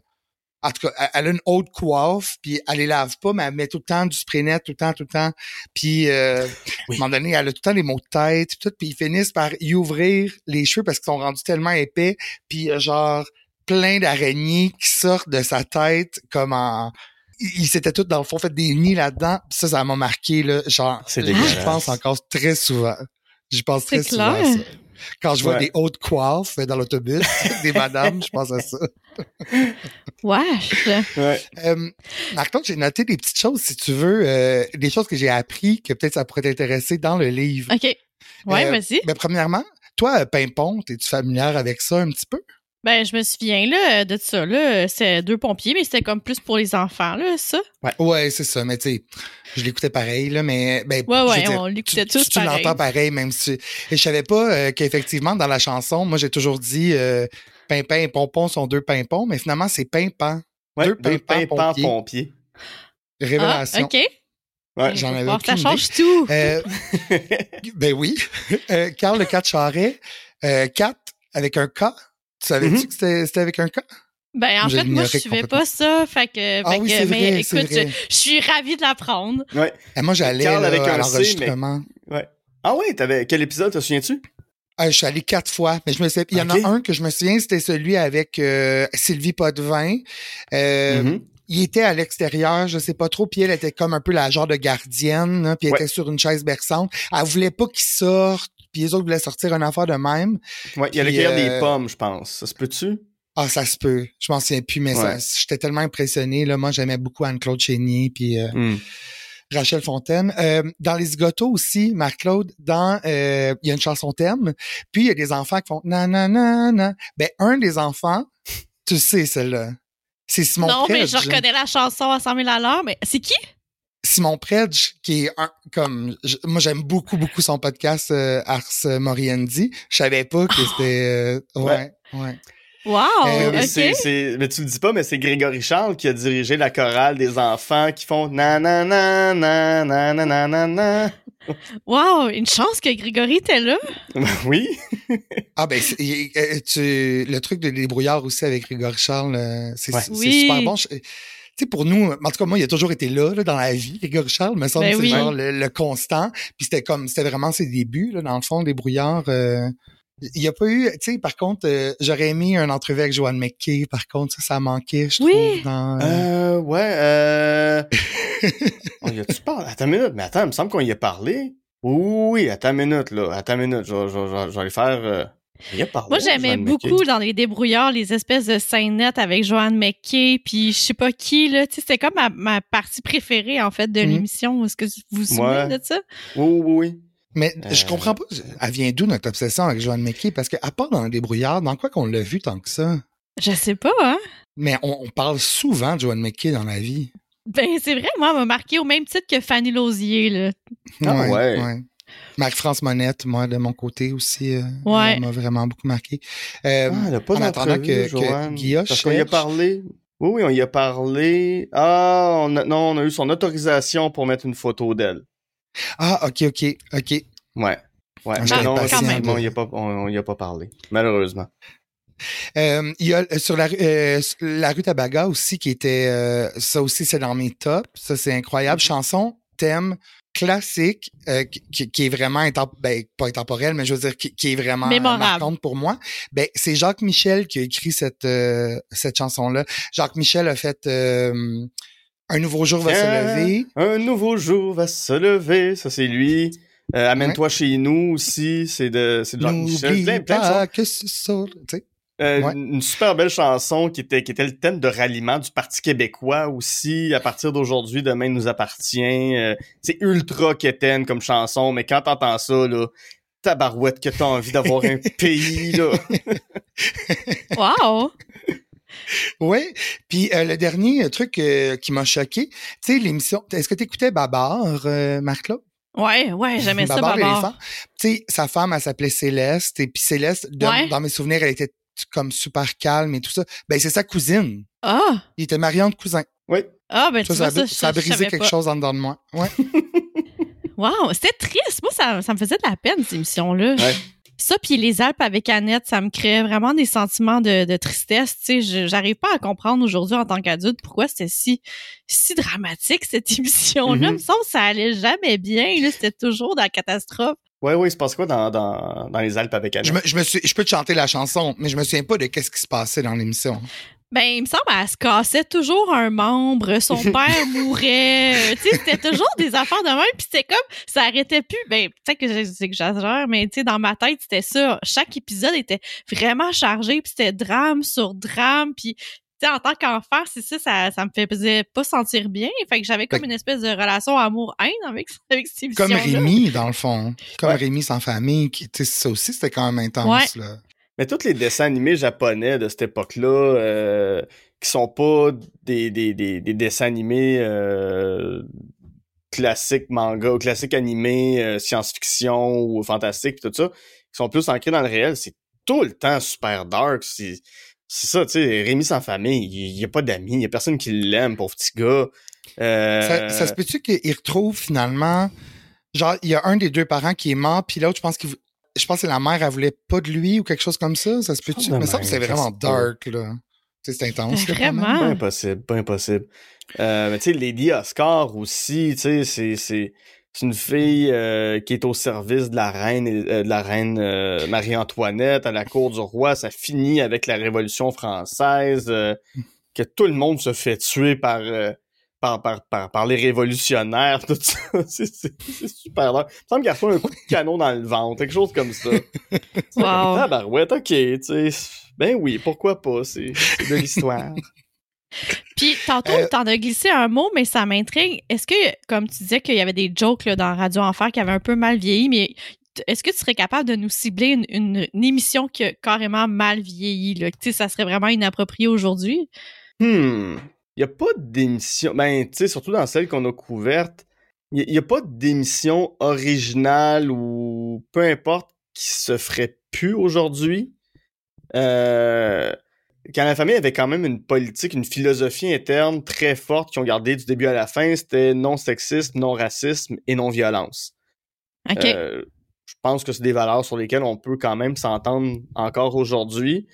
en tout cas, elle- a une haute coiffe, puis elle les lave pas, mais elle met tout le temps du spray net, tout le temps, tout le temps. Puis, euh, Oui. à un moment donné, elle a tout le temps des maux de tête, puis tout, puis ils finissent par y ouvrir les cheveux parce qu'ils sont rendus tellement épais, puis il y a genre plein d'araignées qui sortent de sa tête comme en... Ils s'étaient tous, dans le fond, fait des nids là-dedans. Puis ça, ça m'a marqué, là, genre, C'est je dégueulasse. pense encore très souvent. Je pense très C'est souvent à clair. ça. Quand je vois Ouais. des hautes coiffes dans l'autobus, des madames, je pense à ça. Wesh. Ouais. Euh, Marc-Claude, j'ai noté des petites choses, si tu veux, euh, des choses que j'ai appris que peut-être ça pourrait t'intéresser dans le livre. OK. Ouais, Euh, vas-y. Mais premièrement, toi, euh, Pimpon, es-tu familière avec ça un petit peu? Ben, je me souviens, là, de ça, là. C'est deux pompiers, mais c'était comme plus pour les enfants, là, ça. Ouais, c'est ça, mais tu sais, je l'écoutais pareil, là, mais ben, Ouais, ouais, dire, on l'écoutait tu, tous tu, tu pareil. l'entends pareil, même si. Et je savais pas euh, qu'effectivement, dans la chanson, moi j'ai toujours dit euh, Pimpin et Pompon sont deux pimpons, mais finalement c'est. Ouais, Deux deux pimpants pimpants pompiers. Ah, Révélation. OK. Ouais. J'en avais Bon, ça change tout. Euh, ben oui. Euh, Carl le 4 Charret, euh, 4 avec un K. Tu savais-tu Mhm. que c'était c'était avec un K? Ben, en fait, moi, je suivais pas ça. Fait que, Ah fait oui, que- c'est mais vrai, c'est écoute, vrai. je, je suis ravie de l'apprendre. ouais. Et moi, j'allais à l'enregistrement. Ouais. Ah ouais, t'avais quel épisode, te souviens-tu? Ah, je suis allé quatre fois, mais je me sais, il y en a un que je me souviens, c'était celui avec euh, Sylvie Potvin. Euh, Mhm. Il était à l'extérieur, je sais pas trop, puis elle était comme un peu la genre de gardienne, là, puis elle Ouais. était sur une chaise berçante. Elle voulait pas qu'il sorte, puis les autres voulaient sortir une affaire de même. Ouais, il allait Puis, cueillir euh, des pommes, je pense. Ça se peut-tu? Ah, ça se peut. Je m'en souviens plus, mais Ouais. j'étais tellement impressionné. Là, moi, j'aimais beaucoup Anne-Claude Chénier, puis euh, Hmm. Rachel Fontaine. Euh, dans les zigotos aussi, Marc-Claude, dans euh, il y a une chanson thème, puis il y a des enfants qui font na na na na. Ben un des enfants, tu sais celle-là. C'est Simon non, mais je reconnais la chanson à 100 000 à l'heure, mais c'est qui? Simon Predge, qui est un comme je- moi j'aime beaucoup beaucoup son podcast euh, Ars Moriendi. Je savais pas que c'était euh, ouais ouais. Wow, Euh, Mais OK. c'est- c'est- mais tu le dis pas, mais c'est Grégory Charles qui a dirigé la chorale des enfants qui font na na na na na na na na na. Wow, une chance que Grégory était là. Oui. Ah ben tu le truc de débrouillard aussi avec Grégory Charles, c'est Ouais. c'est Oui. super bon. Je- Tu sais, pour nous, en tout cas, moi, il a toujours été là, là dans la vie, Grégory Charles, me semble Ben que c'est oui. genre le, le constant. Puis c'était comme, c'était vraiment ses débuts, là, dans le fond, débrouillard. Euh, il y a pas eu, tu sais, par contre, euh, j'aurais aimé un entrevue avec Joanne McKay, par contre, ça, ça manquait, je Oui. trouve, dans... euh, Euh, ouais, euh... on y a-tu parlé? Attends une minute, mais attends, il me semble qu'on y a parlé. Oui, oui, attends une minute, là. Attends une minute, je, vais- je, vais- je vais aller faire... Moi, j'aimais Joanne McKay. beaucoup dans les débrouillards les espèces de scènettes avec Joanne McKay, puis je sais pas qui, là. Tu sais, c'était comme ma, ma partie préférée, en fait, de Mhm. l'émission. Est-ce que vous vous souvenez Ouais. de ça? Oui, oui, oui. Mais je Euh. comprends pas, elle vient d'où notre obsession avec Joanne McKay? Parce que à part dans le débrouillard, dans quoi qu'on l'a vu tant que ça? Je sais pas, hein? Mais on, on parle souvent de Joanne McKay dans la vie. Ben, c'est vrai, moi, elle m'a marqué au même titre que Fanny Lausier, là. Ah ouais. Marie-France Monette, moi, de mon côté aussi, euh, Ouais. elle m'a vraiment beaucoup marqué. Euh, Ah, elle a pas en attendant que- Parce qu'on y a parlé. Oui, oui, on y a parlé. Ah, on a- non, on a eu son autorisation pour mettre une photo d'elle. ah, OK, OK, OK. Ouais. Ouais, Ah, mais non, on y a pas, on, on y a pas parlé. Malheureusement. Euh, il y a euh, sur la, rue- euh, la rue Tabaga aussi, qui était... euh, ça aussi, c'est dans mes tops. Ça, c'est incroyable. Chanson, thème classique, euh, qui- est vraiment... intemp- ben, pas intemporel, mais je veux dire, qui, qui est vraiment Mémorable. marquante pour moi. Ben, c'est Jacques Michel qui a écrit cette, euh, cette chanson-là. Jacques Michel a fait... euh, un nouveau jour va Tiens. se lever. Un nouveau jour va se lever. Ça, c'est lui. Euh, Amène-toi chez nous aussi. C'est de, c'est de Jean-Michel. N'oublie Plein, plein de pas que ce soir. Euh, Ouais. Une super belle chanson qui était, qui était le thème de ralliement du Parti québécois aussi. À partir d'aujourd'hui, demain nous appartient. Euh, c'est ultra quétaine comme chanson, mais quand t'entends ça, là, tabarouette que t'as envie d'avoir un pays, là. Wow! Ouais. Puis euh, le dernier truc euh, qui m'a choqué, tu sais, l'émission. Est-ce que tu écoutais Babar, euh, Marc-Claude? Ouais, ouais, j'aimais ça, Babar. Tu sais, sa femme, elle s'appelait Céleste. Et puis Céleste, Ouais. dans mes souvenirs, elle était comme super calme et tout ça. Ben, c'est sa cousine. Ah! Il était marié de cousin. Oui. Ah, ben, tu Ça, ça, vois, ça, ça a brisé quelque pas. chose en dedans de moi. Ouais. Wow, c'était triste. Moi, ça, ça me faisait de la peine, cette émission-là. Ouais. Ça, puis les Alpes avec Annette, ça me crée vraiment des sentiments de, de tristesse. Tu sais, j'arrive pas à comprendre aujourd'hui en tant qu'adulte pourquoi c'était si si dramatique cette émission-là. Mhm. Il me semble que ça allait jamais bien. là. C'était toujours dans la catastrophe. Ouais, ouais, il se passe quoi dans, dans, dans les Alpes avec Annette? Je me, je me suis, je peux te chanter la chanson, mais je me souviens pas de qu'est-ce qui se passait dans l'émission. Ben, il me semble qu'elle se cassait toujours un membre, son père mourait, tu sais, c'était toujours des affaires de même, puis c'était comme, ça arrêtait plus, ben, peut-être que c'est que j'exagère, mais tu sais, dans ma tête, c'était ça. Chaque épisode était vraiment chargé, puis c'était drame sur drame, puis sais, en tant qu'enfant, c'est ça, ça, ça me faisait pas sentir bien, fait que j'avais comme Fait- une espèce de relation amour-haine avec, avec cette Comme Rémi, dans le fond. Comme Ouais. Rémi sans famille, qui, tu sais, ça aussi, c'était quand même intense, là. Mais tous les dessins animés japonais de cette époque-là, euh, qui sont pas des, des, des, des dessins animés euh, classiques manga ou classiques animés, euh, science-fiction ou fantastique, pis tout ça, qui sont plus ancrés dans le réel, c'est tout le temps super dark. C'est c'est ça, tu sais, Rémi sans famille, il y a pas d'amis, il y a personne qui l'aime, pauvre petit gars. Euh, Ça, ça se peut-tu qu'il retrouve finalement, genre, il y a un des deux parents qui est mort, puis l'autre, je pense qu'il, je pense que la mère, elle voulait pas de lui ou quelque chose comme ça? Ça se peut-tu? Mais ça, c'est vraiment dark, là. Tu sais, c'est intense. Vraiment? Pas impossible, pas impossible. Euh, mais tu sais, Lady Oscar aussi, tu sais, c'est, c'est, une fille euh, qui est au service de la reine, euh, de la reine euh, Marie-Antoinette à la cour du roi. Ça finit avec la Révolution française, que tout le monde se fait tuer par, par, par, par, par les révolutionnaires, tout ça. c'est, super drôle. Il me semble qu'il reçoit un coup de canon dans le ventre, quelque chose comme ça. Wow. comme, Tabarouette, ok, tu sais. Ben oui, pourquoi pas, c'est de l'histoire. Puis tantôt, Euh, t'en as glissé un mot, mais ça m'intrigue. Est-ce que, comme tu disais qu'il y avait des jokes là, dans Radio Enfer qui avaient un peu mal vieilli, mais est-ce que tu serais capable de nous cibler une, une- une émission qui a carrément mal vieilli? Là? Tu sais, ça serait vraiment inapproprié aujourd'hui? Hmm. Il n'y a pas d'émission. Ben, tu sais, surtout dans celle qu'on a couverte, il n'y a, pas d'émission originale ou peu importe qui se ferait plus aujourd'hui. Euh, quand la famille avait quand même une politique, une philosophie interne très forte qu'ils ont gardé du début à la fin, c'était non sexiste, non racisme et non violence. Euh, je pense que c'est des valeurs sur lesquelles on peut quand même s'entendre encore aujourd'hui.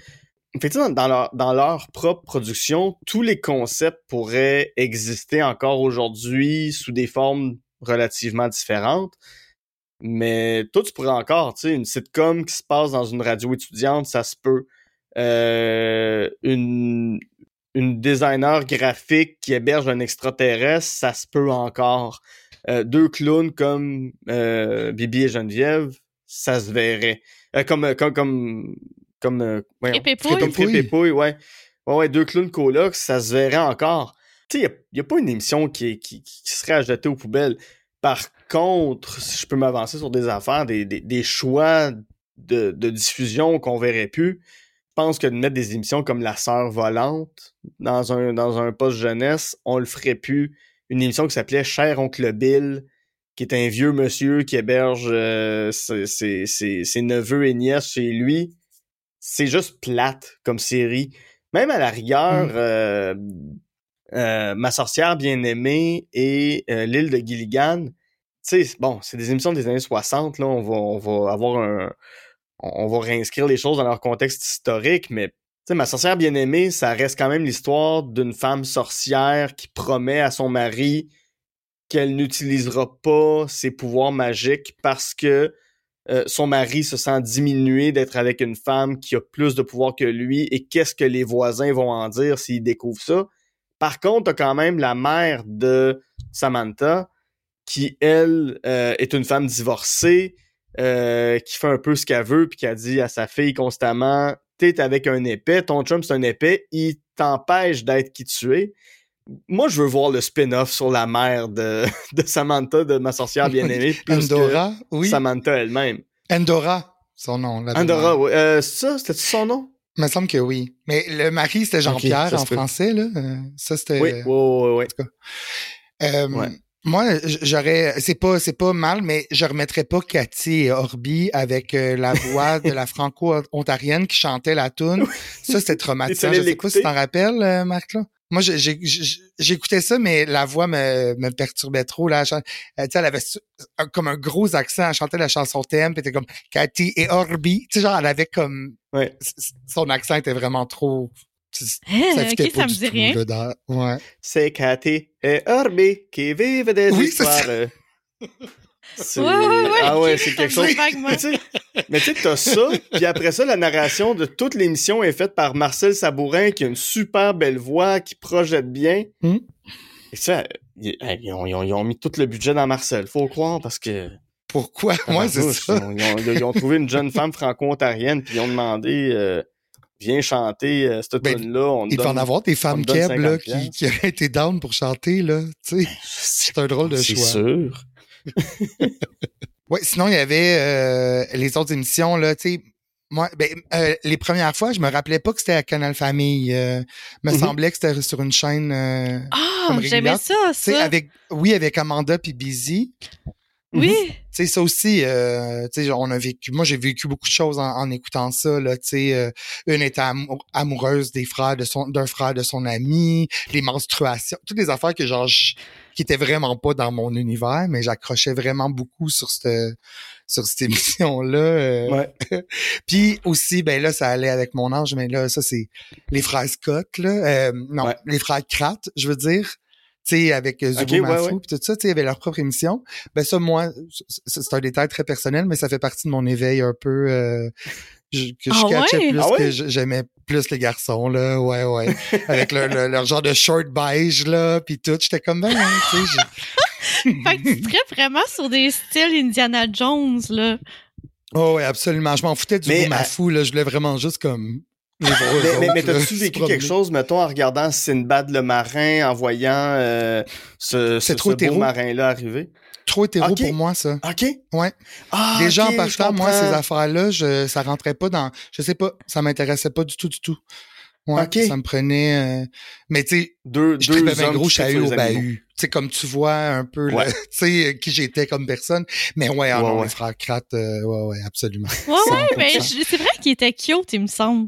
Fait dans leur, dans leur propre production, tous les concepts pourraient exister encore aujourd'hui sous des formes relativement différentes. Mais toi, tu pourrais encore, tu sais, une sitcom qui se passe dans une radio étudiante, ça se peut. Euh, une, une designer graphique qui héberge un extraterrestre, ça se peut encore. Euh, deux clowns comme euh, Bibi et Geneviève, ça se verrait. Euh, comme, comme, comme, comme, voyons, comme Frippe et Pouille. Pouille, ouais. Ouais, ouais, deux clowns colocs, ça se verrait encore. Tu sais, il n'y a, pas une émission qui, qui, qui serait à jeter aux poubelles. Par contre, si je peux m'avancer sur des affaires, des, des, des choix de, de diffusion qu'on verrait plus, pense que de mettre des émissions comme La Sœur volante dans un, dans un poste jeunesse, on le ferait plus. Une émission qui s'appelait Cher Oncle Bill, qui est un vieux monsieur qui héberge euh, ses, ses- ses- ses neveux et nièces chez lui. C'est juste plate comme série. Même à la rigueur, Mm. euh, euh, Ma sorcière bien-aimée et L'île de Gilligan, tu sais, bon, c'est des émissions des années 60, là, on va, on va avoir un... On va réinscrire les choses dans leur contexte historique, mais Ma sorcière bien-aimée, ça reste quand même l'histoire d'une femme sorcière qui promet à son mari qu'elle n'utilisera pas ses pouvoirs magiques parce que euh, son mari se sent diminué d'être avec une femme qui a plus de pouvoir que lui et qu'est-ce que les voisins vont en dire s'ils découvrent ça. Par contre, t'as quand même la mère de Samantha qui, elle, euh, est une femme divorcée, euh, qui fait un peu ce qu'elle veut, puis qui a dit à sa fille constamment T'es avec un épais, ton chum c'est un épais, il t'empêche d'être qui tu es. Moi, je veux voir le spin-off sur la mère de, de Samantha, de ma sorcière bien-aimée, Endora, oui. Samantha elle-même. Endora, son nom. Là, Andorra, oui. Euh, c'est ça, c'était son nom? Il me semble que oui. Mais le mari, c'était Jean-Pierre en français, là. Euh, Ça, c'était. Oui, oui, oui, oui. Euh, Ouais. Moi, j'aurais, c'est pas, c'est pas mal, mais je remettrais pas Cathy et Orbi avec euh, la voix de la franco-ontarienne qui chantait la tune. Ça, c'était traumatisant. Je sais pas si t'en rappelles, euh, Marc, là. Moi, j'écoutais ça, mais la voix me, me perturbait trop. Là. Elle, elle avait comme un gros accent. Elle chantait la chanson thème, puis était comme Cathy et Orbi. Tu sais, genre, elle avait comme... Ouais. Son accent était vraiment trop... Hein, ça, ok, ça me dit rien. ouais. C'est Cathy et Orbi qui vivent des oui, histoires. Ouais, ouais, ouais, ah ouais, c'est quelque chose. mais tu sais, t'as ça, puis après ça, la narration de toute l'émission est faite par Marcel Sabourin, qui a une super belle voix, qui projette bien. Hmm. Et ça, ils, ont, ils, ont, mis tout le budget dans Marcel, faut croire, parce que... Pourquoi? Moi, c'est ça. Ils ont, trouvé une jeune femme franco-ontarienne, puis ils ont demandé... Euh, viens chanter euh, cette ben, là Il va en avoir des femmes keb là, qui, qui auraient été down pour chanter. là. Tu sais, c'est un drôle de choix. C'est sûr. oui, sinon, il y avait euh, les autres émissions, là, tu sais. Moi, ben, euh, les premières fois, je me rappelais pas que c'était à Canal Famille. Euh, me mm-hmm. semblait que c'était sur une chaîne. ah, j'aimais ça, ça. Avec, oui, avec Amanda puis Busy. Oui. Mm-hmm. Tu sais, ça aussi, euh, tu sais, on a vécu, moi j'ai vécu beaucoup de choses en, écoutant ça, là, tu sais, une était amoureuse des frères de son, d'un frère de son ami, les menstruations, toutes les affaires que genre, qui était vraiment pas dans mon univers, mais j'accrochais vraiment beaucoup sur cette sur cette émission-là. Euh. Ouais. Puis aussi, ben là, ça allait avec mon âge, mais là, ça, c'est les frères Scott, là. Euh, non, les frères Krat, je veux dire. Tu sais, avec Zubo okay, Mafou, tout ça, tu sais, ils avaient leur propre émission. Ben ça, moi, c'est un détail très personnel, mais ça fait partie de mon éveil un peu euh, que je ah catchais plus, ah que j'aimais plus les garçons, là, ouais, ouais. Avec leur, leur, genre de short beige, là, puis tout, j'étais comme, ben, hein, tu sais. fait que tu serais vraiment sur des styles Indiana Jones, là. Oh, ouais, absolument. Je m'en foutais du mais, fou, là. Je voulais vraiment juste comme mais, mais, mais t'as-tu vécu quelque chose, mettons, en regardant Sinbad le marin, en voyant euh, ce, ce, ce beau marin-là arriver? trop hétéro pour moi, ça. OK. Ouais. Ah, Déjà, en partant, moi, ces affaires-là, je, ça rentrait pas dans, je sais pas, ça m'intéressait pas du tout, du tout. Ouais, ça me prenait, euh, mais tu sais, deux, je deux un gros chahut au bahut. Tu sais, comme tu vois un peu, tu sais, qui j'étais comme personne. Mais ouais, ah non, les frères Krat, euh, ouais, ouais, absolument. Ouais, ouais, mais c'est vrai qu'il était cute, il me semble.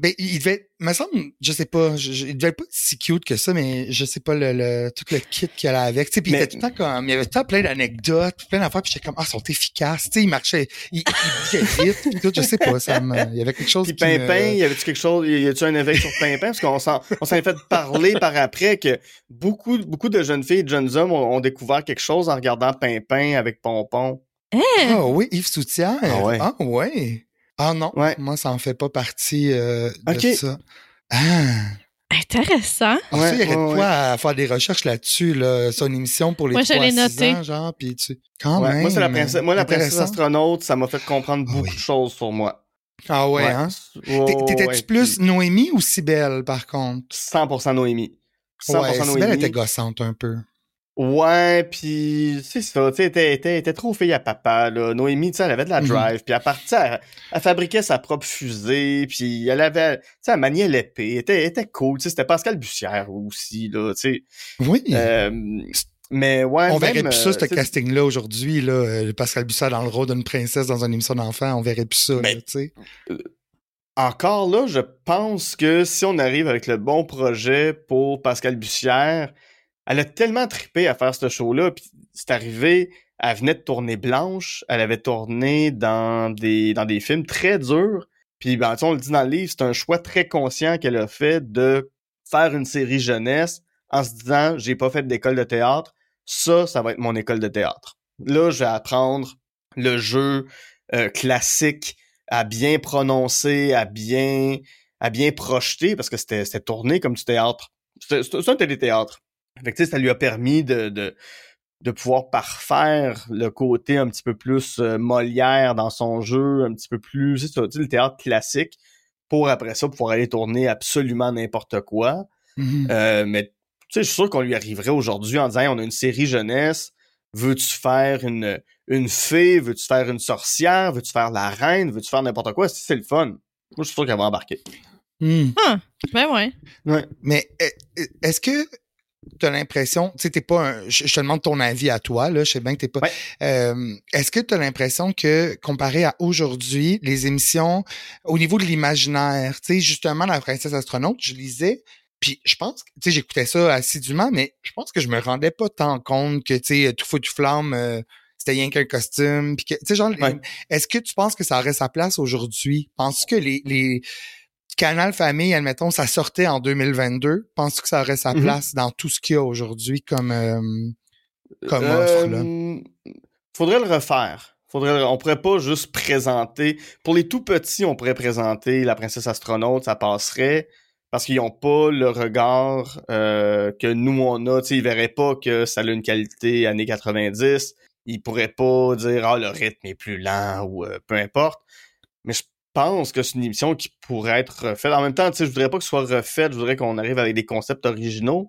Ben, il devait, me semble, je sais pas, je, il devait pas être si cute que ça, mais je sais pas le, le tout le kit qu'il allait avec. Tu sais, puis il était tout le temps comme, il y avait tout le temps plein d'anecdotes, plein d'affaires, puis j'étais comme, ah, ils sont efficaces. Tu sais, il marchait, il, il vite, puis tout, je sais pas, ça me, il y avait quelque chose. Puis Pimpin, il y avait-tu quelque chose, y a-tu un éveil sur Pimpin? Parce qu'on s'en, on s'en est fait parler par après que beaucoup, beaucoup de jeunes filles et de jeunes hommes ont, découvert quelque chose en regardant Pimpin avec Pompon. Hein? Ah oui, Yves Soutière. Ah ouais. Ah ouais. Ah non, moi, ça en fait pas partie euh, de ça. Ah! Intéressant. Ah, ouais, il y aurait quoi à faire des recherches là-dessus, là. C'est une émission pour les moi, 3 noté. ans, genre, puis tu... Quand même. Moi, c'est la princesse, moi, la princesse astronaute, ça m'a fait comprendre beaucoup de choses sur moi. Ah ouais, hein? T'étais-tu plus Noémie ou Cybelle, par contre? 100% Noémie. 100% ouais, Noémie. Cybelle était gossante un peu. Ouais, puis c'est ça, tu sais, était, était, était, trop fille à papa, là. Noémie, tu sais, elle avait de la mhm. drive, puis à partir, elle, elle, fabriquait sa propre fusée, puis elle avait, tu sais, elle maniait l'épée, était, était cool, tu sais, c'était Pascal Bussière aussi, là, tu sais. Oui. Euh, mais ouais, On verrait plus ça, ce casting-là, aujourd'hui, là. Euh, Pascal Bussière dans le rôle d'une princesse dans une émission d'enfant, on verrait plus ça, tu sais. Euh, encore là, je pense que si on arrive avec le bon projet pour Pascal Bussière, elle a tellement trippé à faire ce show-là, puis c'est arrivé, elle venait de tourner Blanche, elle avait tourné dans des, dans des films très durs, puis ben, on le dit dans le livre, c'est un choix très conscient qu'elle a fait de faire une série jeunesse en se disant, j'ai pas fait d'école de théâtre, ça, ça va être mon école de théâtre. Là, je vais apprendre le jeu euh, classique à bien prononcer, à bien, à bien projeter, parce que c'était tourné comme du théâtre. C'est un téléthéâtre. Fait que, ça lui a permis de, de, de, pouvoir parfaire le côté un petit peu plus euh, Molière dans son jeu, un petit peu plus, ça, le théâtre classique, pour après ça pouvoir aller tourner absolument n'importe quoi. Mm-hmm. Euh, mais tu sais, je suis sûr qu'on lui arriverait aujourd'hui en disant on a une série jeunesse, veux-tu faire une, une fée, veux-tu faire une sorcière, veux-tu faire la reine, veux-tu faire n'importe quoi, c'est le fun. Moi, je suis sûr qu'elle va embarquer. Mm. Ah, ben ouais. ouais. Mais e, e, est-ce que t'as l'impression, tu sais, t'es pas un, je, te demande ton avis à toi, là, je sais bien que t'es pas, euh, est-ce que t'as l'impression que, comparé à aujourd'hui, les émissions, au niveau de l'imaginaire, tu sais, justement, la princesse astronaute, je lisais, Puis je pense, tu sais, j'écoutais ça assidûment, mais je pense que je me rendais pas tant compte que, tu sais, tout fou tout flamme, euh, c'était rien qu'un costume. Puis que, tu sais, genre, est-ce que tu penses que ça aurait sa place aujourd'hui? Penses-tu que les, les Canal Famille, admettons, ça sortait en 2022, penses-tu que ça aurait sa mm-hmm. place dans tout ce qu'il y a aujourd'hui comme, euh, comme offre, là? Euh, faudrait le refaire. Faudrait, on pourrait pas juste présenter. Pour les tout petits, on pourrait présenter la princesse astronaute, ça passerait parce qu'ils ont pas le regard euh, que nous on a. Ils verraient pas que ça a une qualité années 90. Ils pourraient pas dire ah le rythme est plus lent ou euh, peu importe. Mais je pense que c'est une émission qui pourrait être refaite. En même temps, je voudrais pas que ce soit refaite. Je voudrais qu'on arrive avec des concepts originaux.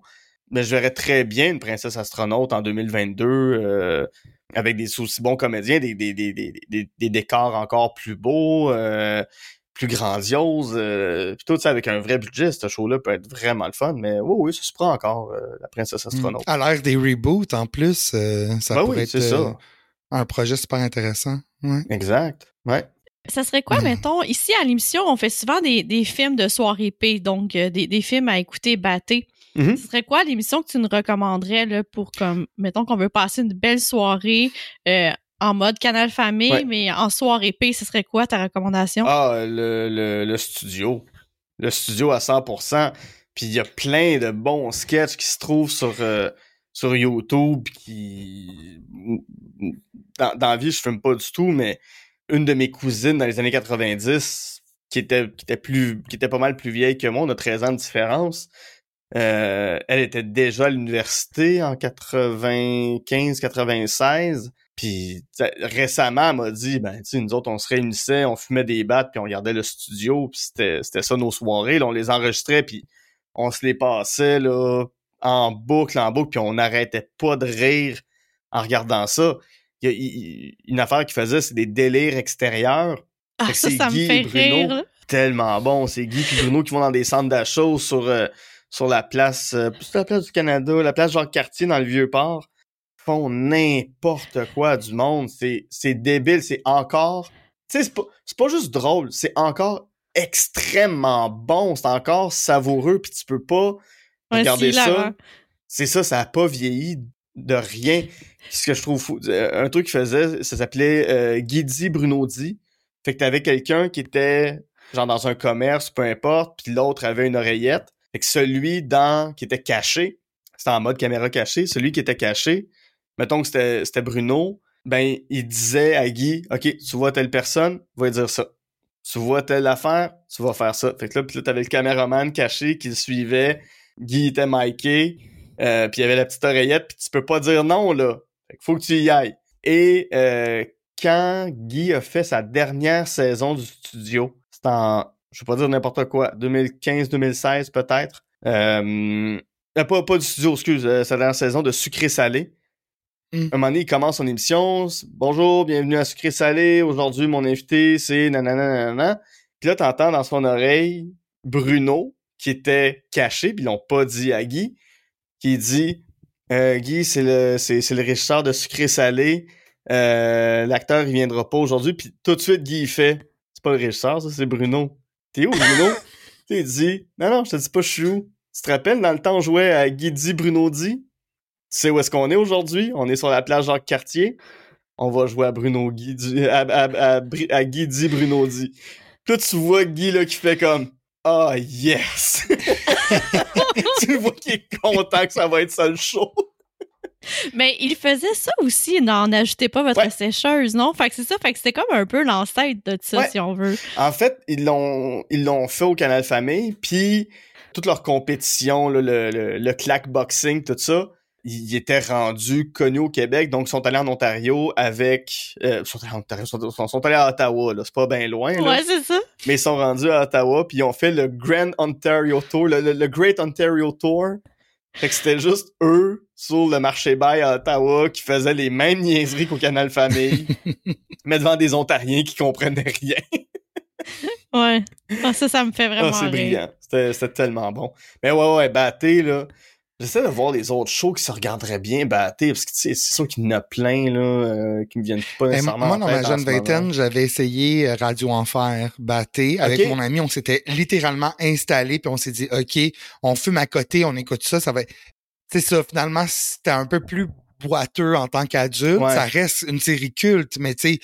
Mais je verrais très bien une princesse astronaute en 2022 euh, avec des aussi bons comédiens, des, des, des, des, décors encore plus beaux. Euh, plus grandiose, euh, puis tout ça avec un vrai budget, ce show-là peut être vraiment le fun, mais oui, oui, ça se prend encore, euh, la princesse astronaute. À l'ère des reboots, en plus, ça ben pourrait être un projet super intéressant. Exact, ouais. Ça serait quoi, mettons, ici à l'émission, on fait souvent des, des films de soirée P, donc des, des films à écouter batté. Mm-hmm. Ce serait quoi l'émission que tu nous recommanderais là, pour comme mettons qu'on veut passer une belle soirée en mode Canal Famille, mais en soirée P, ce serait quoi ta recommandation? Ah, le, le, studio. Le studio à 100%. Puis il y a plein de bons sketchs qui se trouvent sur, euh, sur YouTube qui... Dans, dans la vie, je fume pas du tout, mais une de mes cousines dans les années 90, qui était, qui était, plus, qui était pas mal plus vieille que moi, on a 13 ans de différence, euh, elle était déjà à l'université en 95-96. Puis récemment, elle m'a dit, ben, tu sais, nous autres, on se réunissait, on fumait des battes, puis on regardait le studio, puis c'était ça nos soirées. Là, on les enregistrait, puis on se les passait là, en boucle, en boucle, puis on n'arrêtait pas de rire en regardant ça. Il y a, une affaire qu'il faisait, c'est des délires extérieurs. Ah, ça, ça me fait rire. Tellement bon. C'est Guy et Bruno qui vont dans des centres d'achat sur, euh, sur la place, euh, la place du Canada, la place Jacques-Cartier dans le Vieux-Port font n'importe quoi du monde. C'est, débile. C'est encore. Tu sais, c'est pas, pas juste drôle. C'est encore extrêmement bon. C'est encore savoureux. Puis tu peux pas regarder ça. C'est ça, ça a pas vieilli de rien. Ce que je trouve fou. Euh, un truc qu'il faisait, ça s'appelait euh, Guidi Brunodi. Fait que t'avais quelqu'un qui était genre dans un commerce, peu importe, puis l'autre avait une oreillette. Fait que celui dans qui était caché, c'était en mode caméra cachée, celui qui était caché, mettons que c'était Bruno, ben, il disait à Guy, OK, tu vois telle personne, va dire ça. Tu vois telle affaire, tu vas faire ça. Fait que là, puis là, t'avais le caméraman caché qui le suivait. Guy était miké, euh, puis il y avait la petite oreillette, puis tu peux pas dire non, là. Fait faut que tu y ailles. Et euh, quand Guy a fait sa dernière saison du studio, c'était en, je vais pas dire n'importe quoi, 2015-2016 peut-être. Euh, pas, pas du studio, excuse, sa dernière saison de Sucré-Salé. Mm. Un moment donné, il commence son émission. Bonjour, bienvenue à Sucré Salé. Aujourd'hui, mon invité, c'est nanana, nanana. Puis là, t'entends dans son oreille Bruno, qui était caché, puis ils l'ont pas dit à Guy, qui dit euh, Guy, c'est le, c'est, c'est le régisseur de Sucré Salé. Euh, l'acteur, il viendra pas aujourd'hui. Puis tout de suite, Guy, il fait C'est pas le régisseur, ça, c'est Bruno. T'es où, Bruno? il dit Non, non, je te dis pas, je suis où. Tu te rappelles, dans le temps, on jouait à Guy Bruno dit? Tu sais où est-ce qu'on est aujourd'hui? On est sur la plage Jacques-Cartier. On va jouer à Bruno Guy, à, à, à, Guy dit Bruno dit. Puis là, tu vois Guy là, qui fait comme Ah oh, yes! tu vois qu'il est content que ça va être ça le show. Mais il faisait ça aussi, n'en ajoutez pas votre sécheuse, non? Fait que c'est ça, fait que c'était comme un peu l'ancêtre de ça, si on veut. En fait, ils l'ont ils l'ont fait au Canal Famille, puis toute leur compétition, le, le, le clack boxing, tout ça, ils étaient rendus connus au Québec, donc ils sont allés en Ontario avec... Euh, sont allés en Ontario, sont, sont, allés à Ottawa, là, c'est pas bien loin. Là. Ouais, c'est ça. Mais ils sont rendus à Ottawa, puis ils ont fait le Grand Ontario Tour, le, Great Ontario Tour. Fait que c'était juste eux sur le marché bail à Ottawa qui faisaient les mêmes niaiseries qu'au Canal Famille, mais devant des Ontariens qui comprenaient rien. ouais. Ah, ça, ça me fait vraiment ah, c'est brillant. C'était tellement bon. Mais ouais, ouais, Batté, là J'essaie de voir les autres shows qui se regarderaient bien battés, parce que c'est sûr qu'il y en a plein là, euh, qui me viennent pas nécessairement. moi, dans ma jeune vingtaine, j'avais essayé euh, Radio Enfer batté. Avec mon ami, on s'était littéralement installé, puis on s'est dit, OK, on fume à côté, on écoute ça, ça va C'est ça, finalement, c'était un peu plus boiteux en tant qu'adulte. Ça reste une série culte, mais tu sais,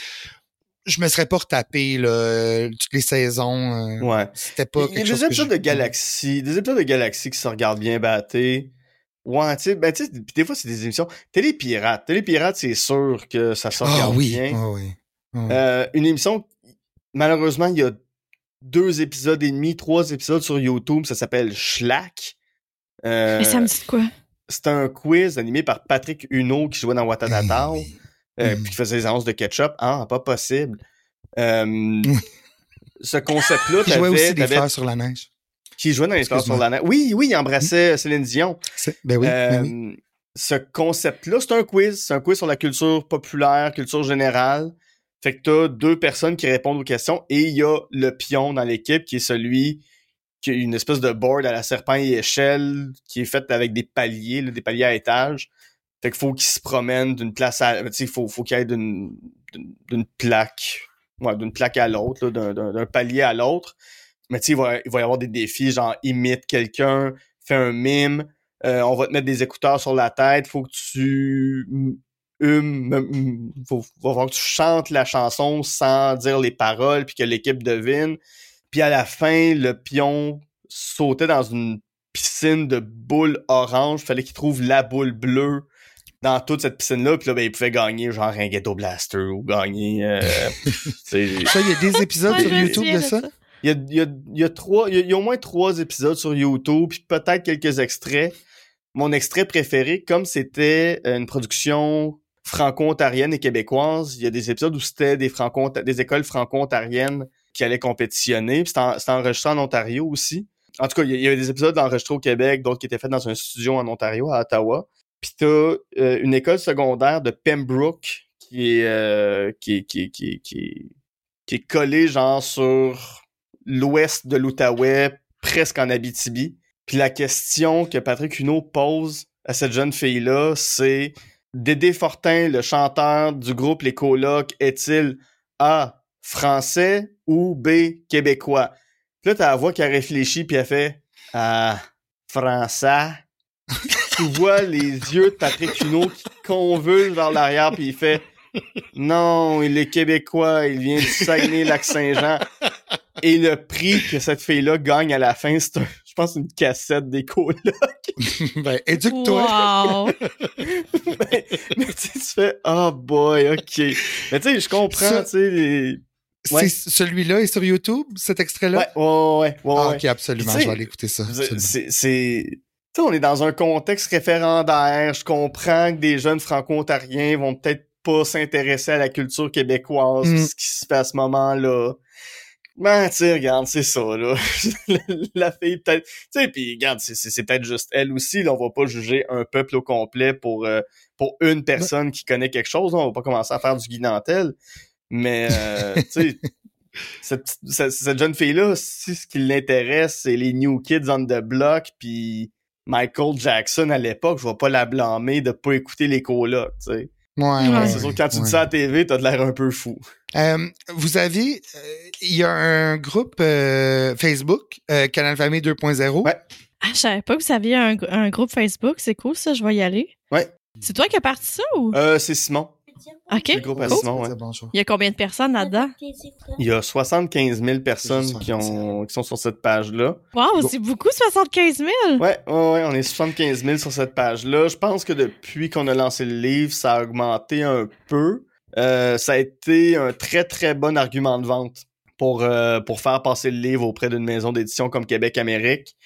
je me serais pas retapé là, toutes les saisons. Euh, ouais. C'était pas Il y a des épisodes de Galaxy, des épisodes de Galaxy qui se regardent bien battés. Ouais, tu sais, ben, tu sais, des fois, c'est des émissions. Télé Pirate. Télé Pirate, c'est sûr que ça se regarde ah, oui. bien. Ah, oui. Euh, une émission, malheureusement, il y a deux épisodes et demi, trois épisodes sur YouTube. Ça s'appelle Schlack. Euh, Mais ça me dit quoi? C'est un quiz animé par Patrick Huneau qui jouait dans Watatata. Euh, puis qui faisait des annonces de ketchup. Ah, pas possible. Euh, ce concept-là, Qui jouait aussi des fleurs sur la neige qui jouait dans les sur la neige. Oui, oui, il embrassait Céline Dion. Ben oui, ben oui. Euh, ce concept-là, c'est un quiz. C'est un quiz sur la culture populaire, culture générale. Fait que t'as deux personnes qui répondent aux questions et il y a le pion dans l'équipe qui est celui qui a une espèce de board à la serpent et échelle qui est faite avec des paliers, des paliers à étage. Fait qu'il faut qu'il se promène d'une place à... Tu sais, faut, faut qu'il aille d'une, d'une plaque, ouais, d'une plaque à l'autre, d'un palier à l'autre. Mais tu sais, il va, il va y avoir des défis, genre imite quelqu'un, fais un mime, euh, on va te mettre des écouteurs sur la tête, faut que tu humes, faut, falloir que tu chantes la chanson sans dire les paroles puis que l'équipe devine. Puis à la fin, le pion sautait dans une piscine de boules orange, fallait qu'il trouve la boule bleue dans toute cette piscine-là, puis là, ben, il pouvait gagner genre un ghetto blaster ou gagner. Euh, ça, il y a des épisodes sur YouTube de ça. Il y a, il y a, il y a trois, il y a, au moins trois épisodes sur YouTube, puis peut-être quelques extraits. Mon extrait préféré, comme c'était une production franco-ontarienne et québécoise, il y a des épisodes où c'était des franco des écoles franco-ontariennes qui allaient compétitionner. C'était enregistré en Ontario aussi. En tout cas, il y avait des épisodes enregistrés au Québec, d'autres qui étaient faits dans un studio en Ontario, à Ottawa. Puis t'as euh, une école secondaire de Pembroke qui est, euh, qui, qui, qui, qui, qui est collée genre sur l'ouest de l'Outaouais, presque en Abitibi. Puis la question que Patrick Huneau pose à cette jeune fille-là, c'est Dédé Fortin, le chanteur du groupe Les Colocs, est-il A. français ou B. québécois? Puis là, t'as la voix qui a réfléchi puis elle fait Ah, français. tu vois les yeux de Patrick Huneau qui convulsent vers l'arrière puis il fait Non, il est québécois, il vient du Saguenay-Lac-Saint-Jean. Et le prix que cette fille-là gagne à la fin, c'est, je pense, une cassette des colocs. ben, éduque-toi. Wow. mais, mais tu fais, oh boy, ok. Mais tu sais, je comprends, tu sais, les... Ouais. C'est celui-là est sur YouTube, cet extrait-là? Ouais, ouais, ouais. ouais, ah, ok, absolument, je vais aller écouter ça. C'est, c'est, tu sais, on est dans un contexte référendaire. Je comprends que des jeunes franco-ontariens vont peut-être pas s'intéresser à la culture québécoise, mm. ce qui se fait à ce moment-là. Ben, tu regarde, c'est ça, là. la fille, peut-être... Tu sais, puis regarde, c'est peut-être juste elle aussi, là. On va pas juger un peuple au complet pour, euh, pour une personne qui connaît quelque chose. On va pas commencer à faire du guinantel. Mais, euh, tu sais... Cette, cette, jeune fille-là, si ce qui l'intéresse, c'est les New Kids on the Block, puis Michael Jackson à l'époque, je vais pas la blâmer de pas écouter les colocs, tu sais. Ouais, ouais, c'est sûr que quand tu dis ça à la TV, t'as de l'air un peu fou. Euh, vous avez, il y a un groupe euh, Facebook, euh, Canal Famille 2.0. Ouais. Ah, je savais pas que vous aviez un, un groupe Facebook. C'est cool, ça. Je vais y aller. Ouais. C'est toi qui as parti ça ou? Euh, c'est Simon. OK. Le groupe à Simon, ouais. Il y a combien de personnes là-dedans? Il y a 75 000 personnes qui, ont, qui sont sur cette page-là. Wow, c'est beaucoup, 75 000! Ouais, ouais, ouais, on est 75 000 sur cette page-là. Je pense que depuis qu'on a lancé le livre, ça a augmenté un peu. Euh, ça a été un très, très bon argument de vente pour, euh, pour faire passer le livre auprès d'une maison d'édition comme Québec Amérique.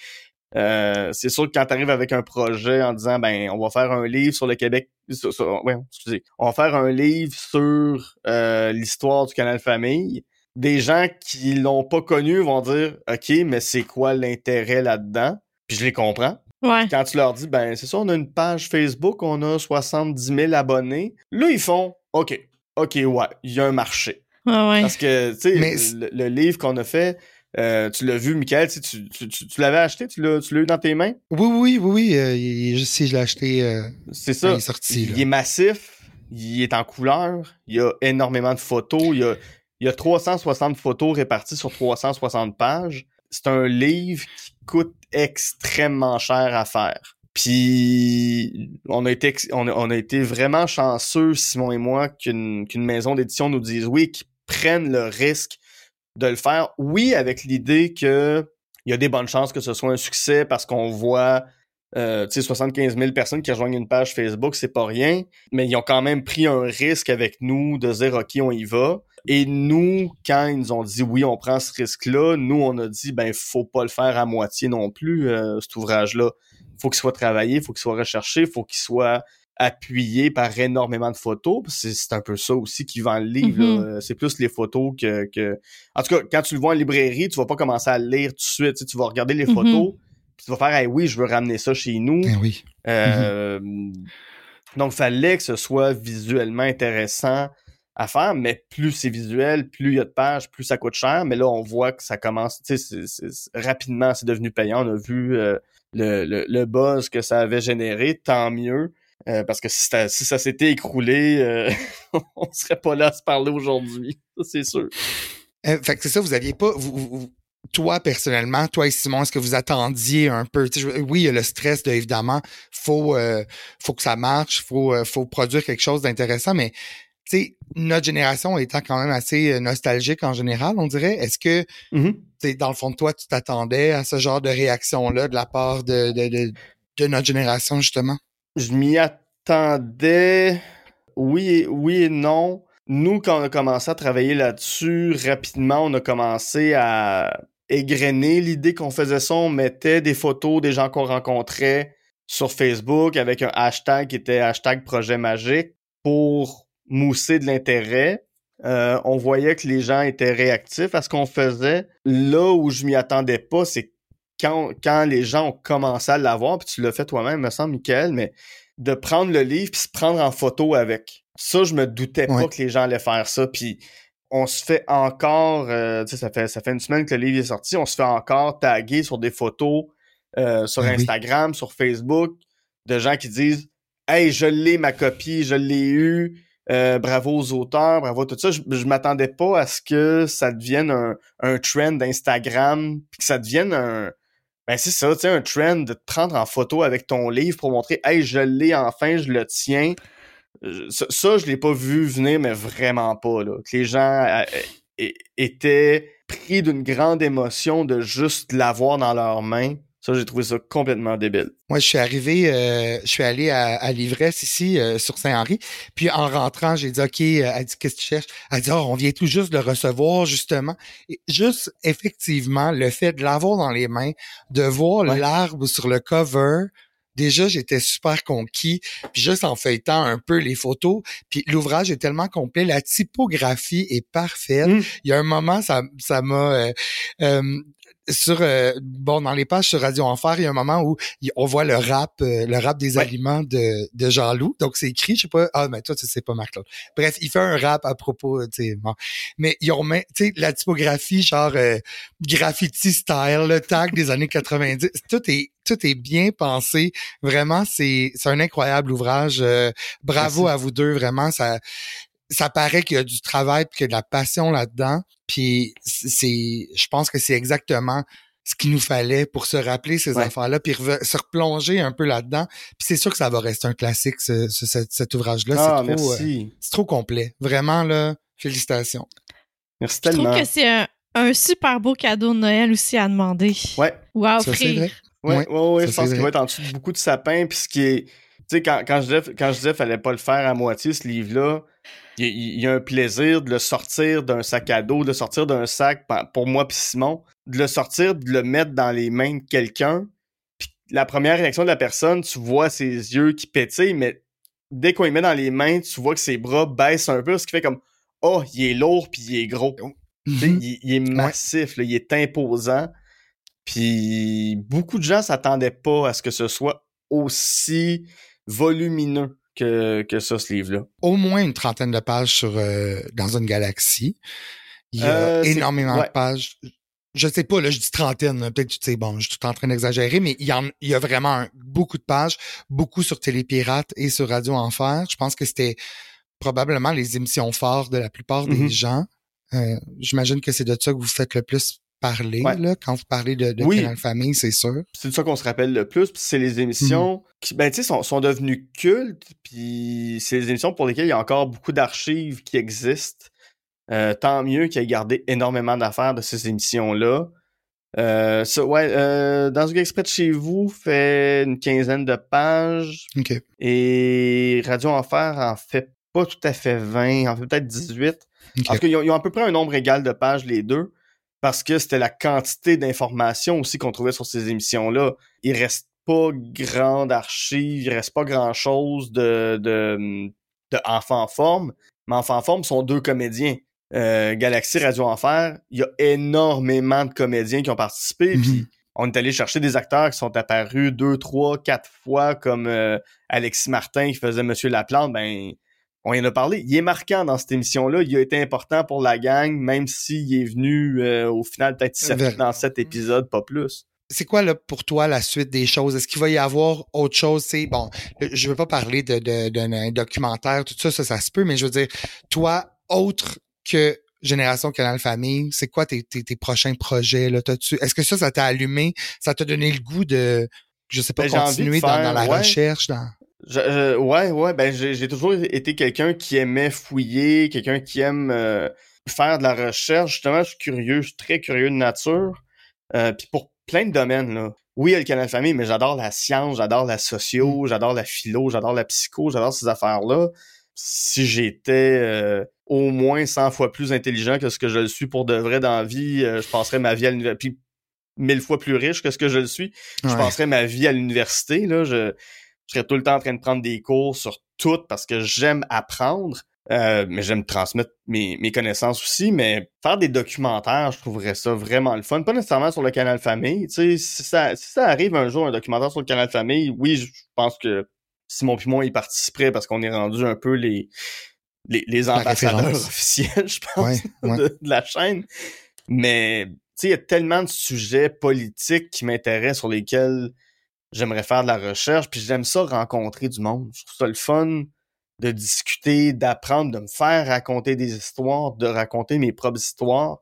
Euh, c'est sûr que quand tu arrives avec un projet en disant ben on va faire un livre sur le Québec ouais, excusez, on va faire un livre sur euh, l'histoire du canal famille des gens qui l'ont pas connu vont dire OK mais c'est quoi l'intérêt là-dedans? Puis je les comprends ouais. quand tu leur dis ben c'est ça on a une page Facebook on a 70 000 abonnés là ils font OK OK ouais il y a un marché ouais, ouais. parce que tu sais le, le livre qu'on a fait Euh, tu l'as vu, Michael, tu, tu, tu, tu l'avais acheté, tu l'as, tu l'as eu dans tes mains? Oui, oui, oui, oui. Euh, il, je sais, je l'ai acheté. Euh, c'est ça. Il est sorti. Il est massif, il est en couleur, il y a énormément de photos, il y a, il y a 360 photos réparties sur 360 pages. C'est un livre qui coûte extrêmement cher à faire. Puis on a été on a, on a été vraiment chanceux Simon et moi qu'une qu'une maison d'édition nous dise oui, qu'ils prennent le risque de le faire. Oui, avec l'idée que il y a des bonnes chances que ce soit un succès parce qu'on voit euh, 75 000 personnes qui rejoignent une page Facebook, c'est pas rien, mais ils ont quand même pris un risque avec nous de dire OK, on y va. Et nous, quand ils nous ont dit oui, on prend ce risque-là, nous, on a dit ben faut pas le faire à moitié non plus, euh, cet ouvrage-là. Faut qu'il soit travaillé, faut qu'il soit recherché, faut qu'il soit appuyé par énormément de photos. C'est un peu ça aussi qui vend le livre. Mm-hmm. C'est plus les photos que, que... En tout cas, quand tu le vois en librairie, tu vas pas commencer à le lire tout de suite. Tu, vas regarder les mm-hmm. photos, puis tu vas faire hey, oui, je veux ramener ça chez nous. Ben oui. Euh. Donc, fallait que ce soit visuellement intéressant à faire, mais plus c'est visuel, plus il y a de pages, plus ça coûte cher. Mais là, on voit que ça commence, tu sais, rapidement, c'est devenu payant. On a vu euh, le, le, le, buzz que ça avait généré, tant mieux. Euh, parce que si, si ça s'était écroulé, euh, on serait pas là à se parler aujourd'hui. C'est sûr. Euh, fait que c'est ça, vous aviez pas. Vous, toi, personnellement, toi et Simon, est-ce que vous attendiez un peu? oui, il y a le stress, de, évidemment. Faut, faut que ça marche, faut, faut produire quelque chose d'intéressant, mais sais, notre génération étant quand même assez nostalgique en général, on dirait. Est-ce que, mm-hmm. dans le fond de toi, tu t'attendais à ce genre de réaction-là de la part de, de, de, de notre génération, justement? Je m'y attendais. Oui, oui et non. Nous, quand on a commencé à travailler là-dessus, rapidement, on a commencé à égrener l'idée qu'on faisait ça. On mettait des photos des gens qu'on rencontrait sur Facebook avec un hashtag qui était hashtag projet magique pour mousser de l'intérêt. Euh, on voyait que les gens étaient réactifs à ce qu'on faisait. Là où je m'y attendais pas, c'est quand, les gens ont commencé à l'avoir, puis tu l'as fait toi-même, me semble, Michael, mais de prendre le livre puis se prendre en photo avec. Ça, je me doutais pas que les gens allaient faire ça. Puis on se fait encore, euh, tu sais, ça fait, ça fait une semaine que le livre est sorti, on se fait encore taguer sur des photos euh, sur ben Instagram, sur Facebook, de gens qui disent Hey, je l'ai ma copie, je l'ai eu, euh, bravo aux auteurs, bravo tout ça. Je, je m'attendais pas à ce que ça devienne un, un trend d'Instagram, puis que ça devienne un, ben c'est ça, tu un trend de te prendre en photo avec ton livre pour montrer Hey, je l'ai enfin, je le tiens. Ça, ça je l'ai pas vu venir, mais vraiment pas. Là. Les gens euh, étaient pris d'une grande émotion de juste l'avoir dans leurs mains. Ça, j'ai trouvé ça complètement débile. Moi, je suis arrivé, euh, je suis allé à, à l'ivresse ici euh, sur Saint-Henri. Puis en rentrant, j'ai dit OK, euh, elle dit qu'est-ce que tu cherches? Elle dit oh, on vient tout juste de le recevoir justement. Et juste effectivement le fait de l'avoir dans les mains, de voir l'arbre sur le cover. Déjà, j'étais super conquis. Puis juste en feuilletant un peu les photos, puis l'ouvrage est tellement complet, la typographie est parfaite. Mmh. Il y a un moment, ça, ça m'a sur euh, bon dans les pages sur Radio Enfer, il y a un moment où on voit le rap, euh, le rap des aliments de, de Jean-Loup. Donc c'est écrit, je sais pas. Ah mais toi tu sais pas Marc Claude. Bref, il fait un rap à propos, tu sais. Bon. Mais ils ont tu sais la typographie genre euh, graffiti style, le tag des années 90. Tout est tout est bien pensé. Vraiment, c'est c'est un incroyable ouvrage. bravo à vous deux, vraiment. Ça ça paraît qu'il y a du travail puis qu'il y a de la passion là-dedans. Puis c'est, je pense que c'est exactement ce qu'il nous fallait pour se rappeler ces affaires-là, puis se replonger un peu là-dedans. Puis c'est sûr que ça va rester un classique, ce, cet, ouvrage-là. Ah, c'est trop, euh, c'est trop complet. Vraiment, là, félicitations. Merci tellement. Je trouve que c'est un, super beau cadeau de Noël aussi à demander. Ouais. Ou à offrir. Ouais, ouais, ouais, je pense qu'il va être en dessous de beaucoup de sapins, puis ce qui est... Tu sais, quand, quand, je disais, quand je disais fallait pas le faire à moitié, ce livre-là, il y, a un plaisir de le sortir d'un sac à dos, de le sortir d'un sac pour moi puis Simon, de le sortir, de le mettre dans les mains de quelqu'un. Puis la première réaction de la personne, tu vois ses yeux qui pétillent, mais dès qu'on le met dans les mains, tu vois que ses bras baissent un peu, ce qui fait comme oh, il est lourd puis il est gros. Oh. Mhm. il, est massif, il est imposant. Puis beaucoup de gens s'attendaient pas à ce que ce soit aussi volumineux que, que ça, ce livre-là. Au moins une trentaine de pages sur euh, dans une galaxie. Il y a euh, énormément de pages. je sais pas, là, je dis trentaine, peut-être tu sais, bon, je suis tout en train d'exagérer, mais il y, en, il y a vraiment beaucoup de pages, beaucoup sur Télépirate et sur Radio Enfer. Je pense que c'était probablement les émissions fortes de la plupart des Mhm. gens. Euh, J'imagine que c'est de ça que vous faites le plus parler, Ouais. là, quand vous parlez de, de Oui. Canal Famille, c'est sûr. c'est de ça qu'on se rappelle le plus. Puis c'est les émissions qui, ben, tu sais, sont, sont devenues cultes. Puis c'est les émissions pour lesquelles il y a encore beaucoup d'archives qui existent. Euh, tant mieux qu'il ait gardé énormément d'affaires de ces émissions-là. Euh, ça, ouais, euh, dans ce exprès de chez vous fait une quinzaine de pages et Radio Enfer en fait pas tout à fait 20, en fait peut-être 18. OK. Parce qu'ils ont, ils ont à peu près un nombre égal de pages, les deux, parce que c'était la quantité d'informations aussi qu'on trouvait sur ces émissions-là. Il reste pas grande archive, il reste pas grand-chose de, de, de Enfants en forme, mais Enfants en forme sont deux comédiens. Euh, Galaxy Radio Enfer, il y a énormément de comédiens qui ont participé, Mhm. puis on est allé chercher des acteurs qui sont apparus deux, trois, quatre fois, comme euh, Alexis Martin qui faisait Monsieur Laplante, ben on y en a parlé. Il est marquant dans cette émission-là. Il a été important pour la gang, même s'il est venu euh, au final peut-être sept- Vers- dans sept épisodes, pas plus. c'est quoi là pour toi la suite des choses? Est-ce qu'il va y avoir autre chose? C'est bon, je veux pas parler de, de, d'un documentaire, tout ça, ça, ça se peut, mais je veux dire, toi, autre que Génération Canal Famille, c'est quoi tes, tes, tes prochains projets? Là? T'as-tu- Est-ce que ça, ça t'a allumé? Ça t'a donné le goût de, je sais pas, Ben, continuer dans, la ouais. recherche? Dans... Je- je- ouais, ouais, ben j'ai toujours été quelqu'un qui aimait fouiller, quelqu'un qui aime euh, faire de la recherche. Justement, je suis curieux, je suis très curieux de nature. Euh, Puis pour plein de domaines, là. Oui, il y a le canal famille, mais j'adore la science, j'adore la socio, j'adore la philo, j'adore la psycho, j'adore ces affaires-là. Si j'étais euh, au moins 100 fois plus intelligent que ce que je le suis pour de vrai dans la vie, euh, je passerais ma vie à l'université. Puis mille fois plus riche que ce que je le suis, je passerais ma vie à l'université. Là, je, je serais tout le temps en train de prendre des cours sur tout parce que j'aime apprendre, euh, mais j'aime transmettre mes, mes connaissances aussi. Mais faire des documentaires, je trouverais ça vraiment le fun. Pas nécessairement sur le canal Famille. Tu sais, si ça, si ça arrive un jour, un documentaire sur le canal Famille, oui, je pense que Simon Pimon y participerait parce qu'on est rendu un peu les, les, les ambassadeurs officiels, je pense Ouais, ouais. de, de la chaîne. Mais tu sais, il y a tellement de sujets politiques qui m'intéressent sur lesquels j'aimerais faire de la recherche, puis j'aime ça rencontrer du monde. Je trouve ça le fun de discuter, d'apprendre, de me faire raconter des histoires, de raconter mes propres histoires.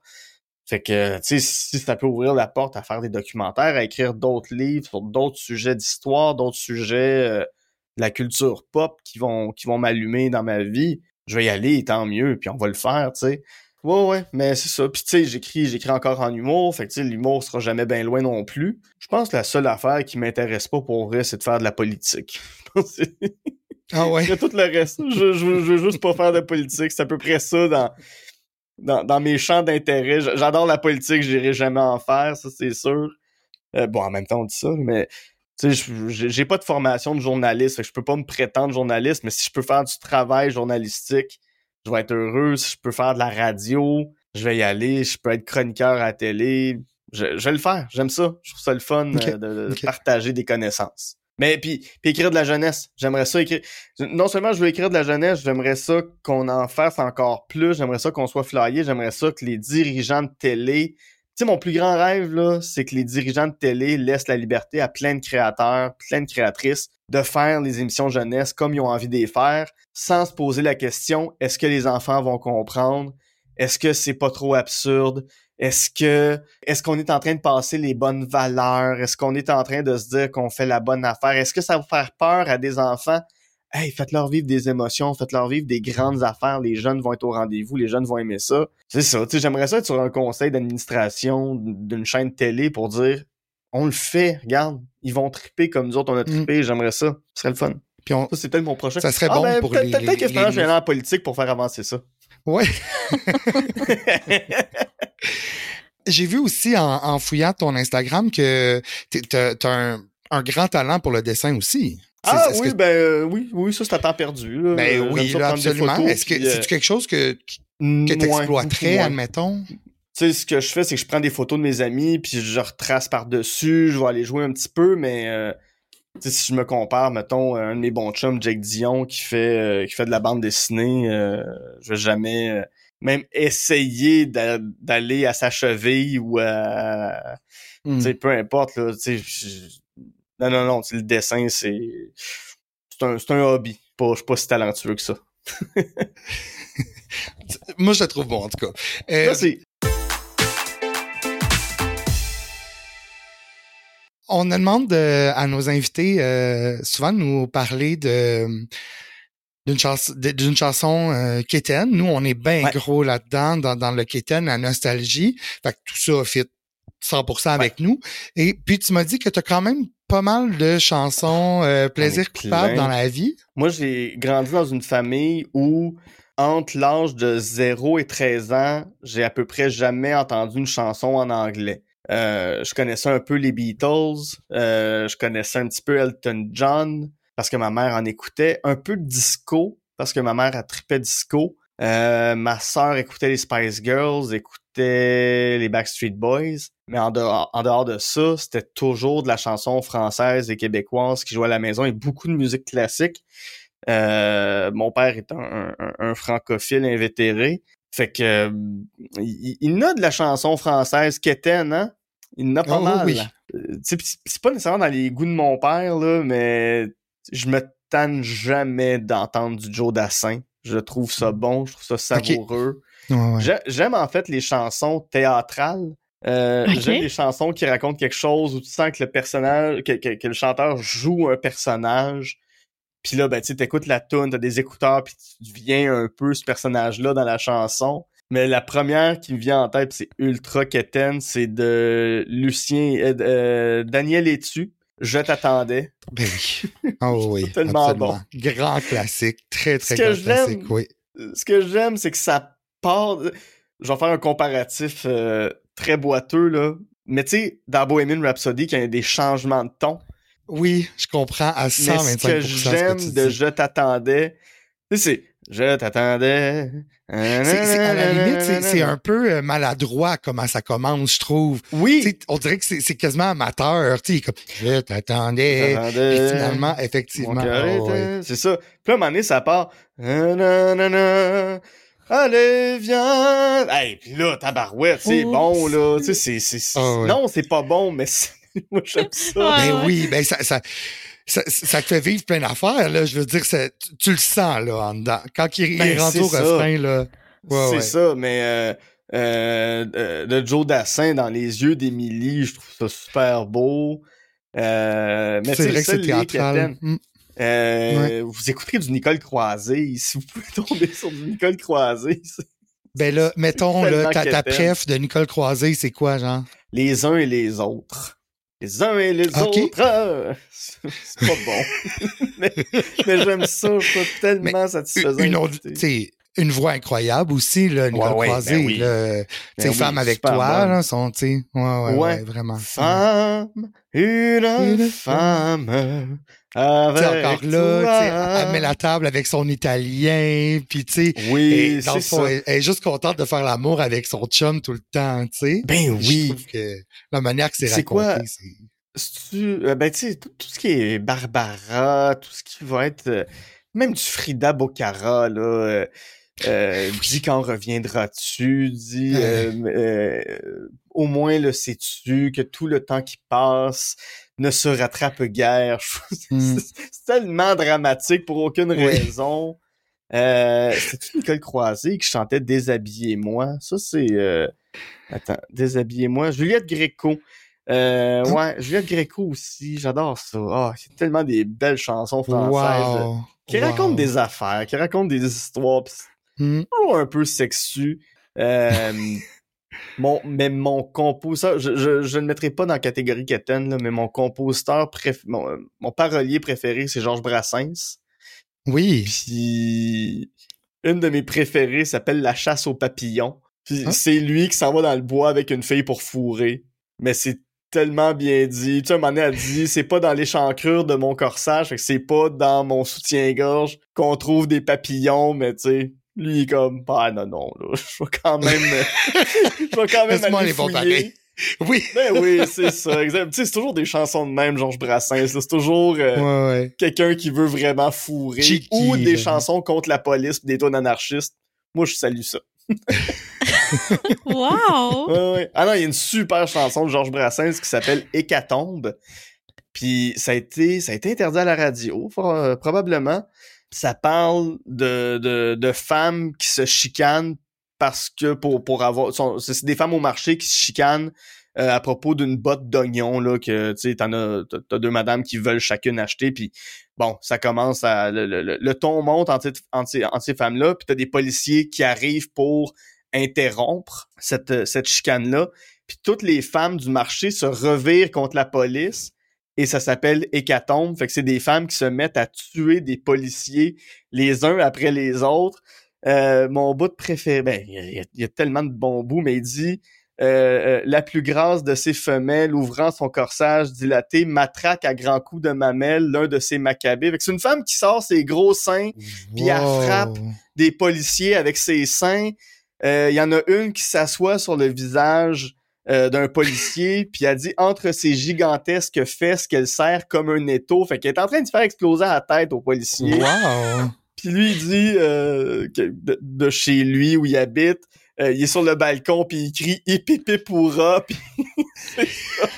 Fait que, tu sais, si ça peut ouvrir la porte à faire des documentaires, à écrire d'autres livres sur d'autres sujets d'histoire, d'autres sujets euh, de la culture pop qui vont qui vont m'allumer dans ma vie, je vais y aller, tant mieux, puis on va le faire, tu sais. Ouais, ouais, mais c'est ça. Puis tu sais, j'écris, j'écris encore en humour, fait que tu sais, l'humour sera jamais bien loin non plus. Je pense que la seule affaire qui m'intéresse pas pour vrai, c'est de faire de la politique. Ah ouais? tout le reste. Je, je, je veux juste pas faire de politique. C'est à peu près ça dans, dans, dans mes champs d'intérêt. J'adore la politique, j'irai jamais en faire, ça c'est sûr. Euh, bon, en même temps, on dit ça, mais tu sais, j'ai pas de formation de journaliste, fait que je peux pas me prétendre journaliste, mais si je peux faire du travail journalistique, je vais être heureux. Si je peux faire de la radio, je vais y aller. Je peux être chroniqueur à la télé. Je, je vais le faire. J'aime ça. Je trouve ça le fun euh, de, partager des connaissances. Mais puis, puis écrire de la jeunesse. J'aimerais ça écrire. Non seulement je veux écrire de la jeunesse, j'aimerais ça qu'on en fasse encore plus. J'aimerais ça qu'on soit flyé. J'aimerais ça que les dirigeants de télé. Sais, mon plus grand rêve, là, c'est que les dirigeants de télé laissent la liberté à plein de créateurs, plein de créatrices de faire les émissions jeunesse comme ils ont envie de les faire, sans se poser la question est-ce que les enfants vont comprendre? Est-ce que c'est pas trop absurde? Est-ce que est-ce qu'on est en train de passer les bonnes valeurs? Est-ce qu'on est en train de se dire qu'on fait la bonne affaire? Est-ce que ça va faire peur à des enfants Hey, faites-leur vivre des émotions, faites-leur vivre des grandes affaires. Les jeunes vont être au rendez-vous, les jeunes vont aimer ça. C'est ça. Tu sais, j'aimerais ça être sur un conseil d'administration d'une chaîne télé pour dire on le fait, regarde, ils vont triper comme nous autres on a trippé, j'aimerais ça. Ce serait le fun. Puis on, Ça, c'est peut-être mon prochain. Ça serait Ah, bon ben, pour peut-être- les- Peut-être les- que les- je vais aller en politique pour faire avancer ça. Ouais. J'ai vu aussi en, en fouillant ton Instagram que t'as t'as un, un grand talent pour le dessin aussi. Ah oui, que- ben euh, oui, oui, ça c'est à temps perdu. Là. ben Euh, oui, là, absolument. Est-ce que euh, c'est quelque chose que, que t'exploiterais, admettons? Tu sais, ce que je fais, c'est que je prends des photos de mes amis, puis je retrace par-dessus, je vais aller jouer un petit peu, mais tu sais, si je me compare, mettons, un de mes bons chums, Jake Dion, qui fait qui fait de la bande dessinée, je vais jamais... même essayer d'aller à sa cheville ou à... Hmm. peu importe, là, Non, non, non, le dessin, c'est... C'est un, un hobby. Pas, je suis pas si talentueux que ça. Moi, je le trouve bon, en tout cas. Euh, Merci. On demande à nos invités euh, souvent de nous parler de d'une chanson d'une chanson euh, Nous, on est bien gros là-dedans, dans, dans le Keten, la nostalgie. Fait que tout ça fit 100% avec nous. Et puis, tu m'as dit que tu as quand même pas mal de chansons euh, plaisir coupable dans la vie. Moi, j'ai grandi dans une famille où entre l'âge de 0 et 13 ans, j'ai à peu près jamais entendu une chanson en anglais. Euh, je connaissais un peu les Beatles, euh, je connaissais un petit peu Elton John parce que ma mère en écoutait, un peu de disco parce que ma mère a trippé disco. Euh, ma sœur écoutait les Spice Girls, écoutait les Backstreet Boys, mais en dehors, en dehors de ça, c'était toujours de la chanson française et québécoise qui jouait à la maison et beaucoup de musique classique. Euh, mon père est un, francophile invétéré. Fait que il, il, a de la chanson française quétaine, hein? Il n'a pas oh, mal. Oui. Euh, c'est pas nécessairement dans les goûts de mon père, là, mais je me tanne jamais d'entendre du Joe Dassin. Je trouve ça bon, je trouve ça savoureux. J'aime en fait les chansons théâtrales. Euh, J'aime les chansons qui racontent quelque chose où tu sens que le personnage, que, que le chanteur joue un personnage puis là, ben, tu t'écoutes la tune, t'as des écouteurs, puis tu deviens un peu ce personnage-là dans la chanson. Mais la première qui me vient en tête, c'est ultra quétaine, c'est de Lucien, euh, euh Daniel Etu. Je t'attendais. Ben oui. Oh oui. tellement bon. Grand classique. Très, très grand classique, oui. Ce que j'aime, c'est que ça part. Je vais faire un comparatif euh, très boiteux, là. Mais tu sais, dans Bohemian Rhapsody, quand il y a des changements de ton, oui, je comprends à 125%. Mais ce que j'aime de Je t'attendais, c'est Je t'attendais. C'est à la limite, c'est un peu euh, maladroit comment ça commence, je trouve. Oui. on dirait que c'est quasiment amateur. Comme Je t'attendais. Puis finalement, effectivement. Oh, c'est ça. Puis à un moment donné, ça part. Allez, viens! Hey, puis là, tabarouette, c'est bon, là. Tu sais, c'est... Oh, non, c'est pas bon, mais Moi, j'aime ça. ben oui, ben ça, ça, ça, ça, te fait vivre plein d'affaires, là. Je veux dire, tu, tu, le sens, là, en dedans. Quand il, ben, il rentre au refrain, là. c'est ça, mais euh, euh, de Joe Dassin dans les yeux d'Émilie, je trouve ça super beau. Euh, mais c'est vrai que c'est théâtral. Mm. Euh, Vous écouterez du Nicole Croisé, si vous pouvez tomber sur du Nicole Croisé. Ben là, mettons, là, ta, ta préf de Nicole Croisé, c'est quoi, genre? Les uns et les autres les uns et les autres. C'est pas bon. mais, j'aime ça, je trouve tellement satisfaisant. Une, autre, une voix incroyable aussi, là, Nicole ouais, Croisé. Ben oui. ben femme avec toi, là, sont, tu ouais, ouais, ouais, vraiment. Femme, une, femme. Avec encore là, elle met la table avec son italien, puis tu sais, oui, dans le fond, elle, est juste contente de faire l'amour avec son chum tout le temps, tu sais. Ben oui. que la manière que c'est raconté, c'est euh, ben tu sais, tout, ce qui est Barbara, tout ce qui va être, euh, même du Frida Bocara, là, euh, euh, dis quand reviendras-tu, dis au moins le sais-tu que tout le temps qui passe ne se rattrape guère. Hmm. c'est tellement dramatique pour aucune raison. Euh, c'est Nicole Croisé qui chantait Déshabillez-moi. Ça, c'est... Euh... Attends, Déshabillez-moi. Juliette Gréco. Euh, ouais, Juliette Gréco aussi, j'adore ça. Ah, c'est tellement des belles chansons françaises qui racontent des affaires, qui racontent des histoires, hmm. un peu sexu. Euh, Mon, mais mon compositeur, je, je, je, ne mettrai pas dans la catégorie Keten, mais mon compositeur préf, mon, mon, parolier préféré, c'est Georges Brassens. Oui. Puis une de mes préférées s'appelle La chasse aux papillons. Puis hein? c'est lui qui s'en va dans le bois avec une fille pour fourrer. Mais c'est tellement bien dit. Tu sais, un moment donné, elle dit, c'est pas dans l'échancrure de mon corsage, c'est pas dans mon soutien-gorge qu'on trouve des papillons, mais tu sais, lui, il est comme, ah non, non, là, je vais quand même, je vais quand même aller fouiller. Oui. Ben oui, c'est ça. Tu sais, c'est toujours des chansons de même, Georges Brassens. C'est toujours euh, quelqu'un qui veut vraiment fourrer. ou des chansons contre la police des tonnes anarchistes. Moi, je salue ça. wow! Ouais, ouais. Ah non, il y a une super chanson de Georges Brassens qui s'appelle Hécatombe. Puis ça a été, ça a été interdit à la radio, for- probablement. Ça parle de, de, de femmes qui se chicanent parce que pour, pour avoir. C'est des femmes au marché qui se chicanent euh, à propos d'une botte d'oignons, là, que tu sais, t'en as, t'as- deux madames qui veulent chacune acheter, puis bon, ça commence à. Le, le- le- ton monte entre, entre entre ces femmes-là, puis t'as des policiers qui arrivent pour interrompre cette, cette chicane-là. Puis toutes les femmes du marché se revirent contre la police et ça s'appelle hécatombe. Fait que c'est des femmes qui se mettent à tuer des policiers les uns après les autres. Euh, mon bout de préféré, ben, il y, a- il y a tellement de bons bouts, mais il dit euh, euh, la plus grasse de ses femelles, ouvrant son corsage dilaté, matraque à grands coups de mamelle l'un de ses macabées. C'est une femme qui sort ses gros seins Puis elle frappe. des policiers avec ses seins. Euh, Il y en a une qui s'assoit sur le visage euh, d'un policier, puis elle dit entre ses gigantesques fesses qu'elle serre comme un étau. Fait qu'elle est en train de faire exploser la tête au policier. Wow. Puis lui, il dit euh, que de, de chez lui où il habite, euh, il est sur le balcon, puis il crie « Hippipipoura », puis c'est ça.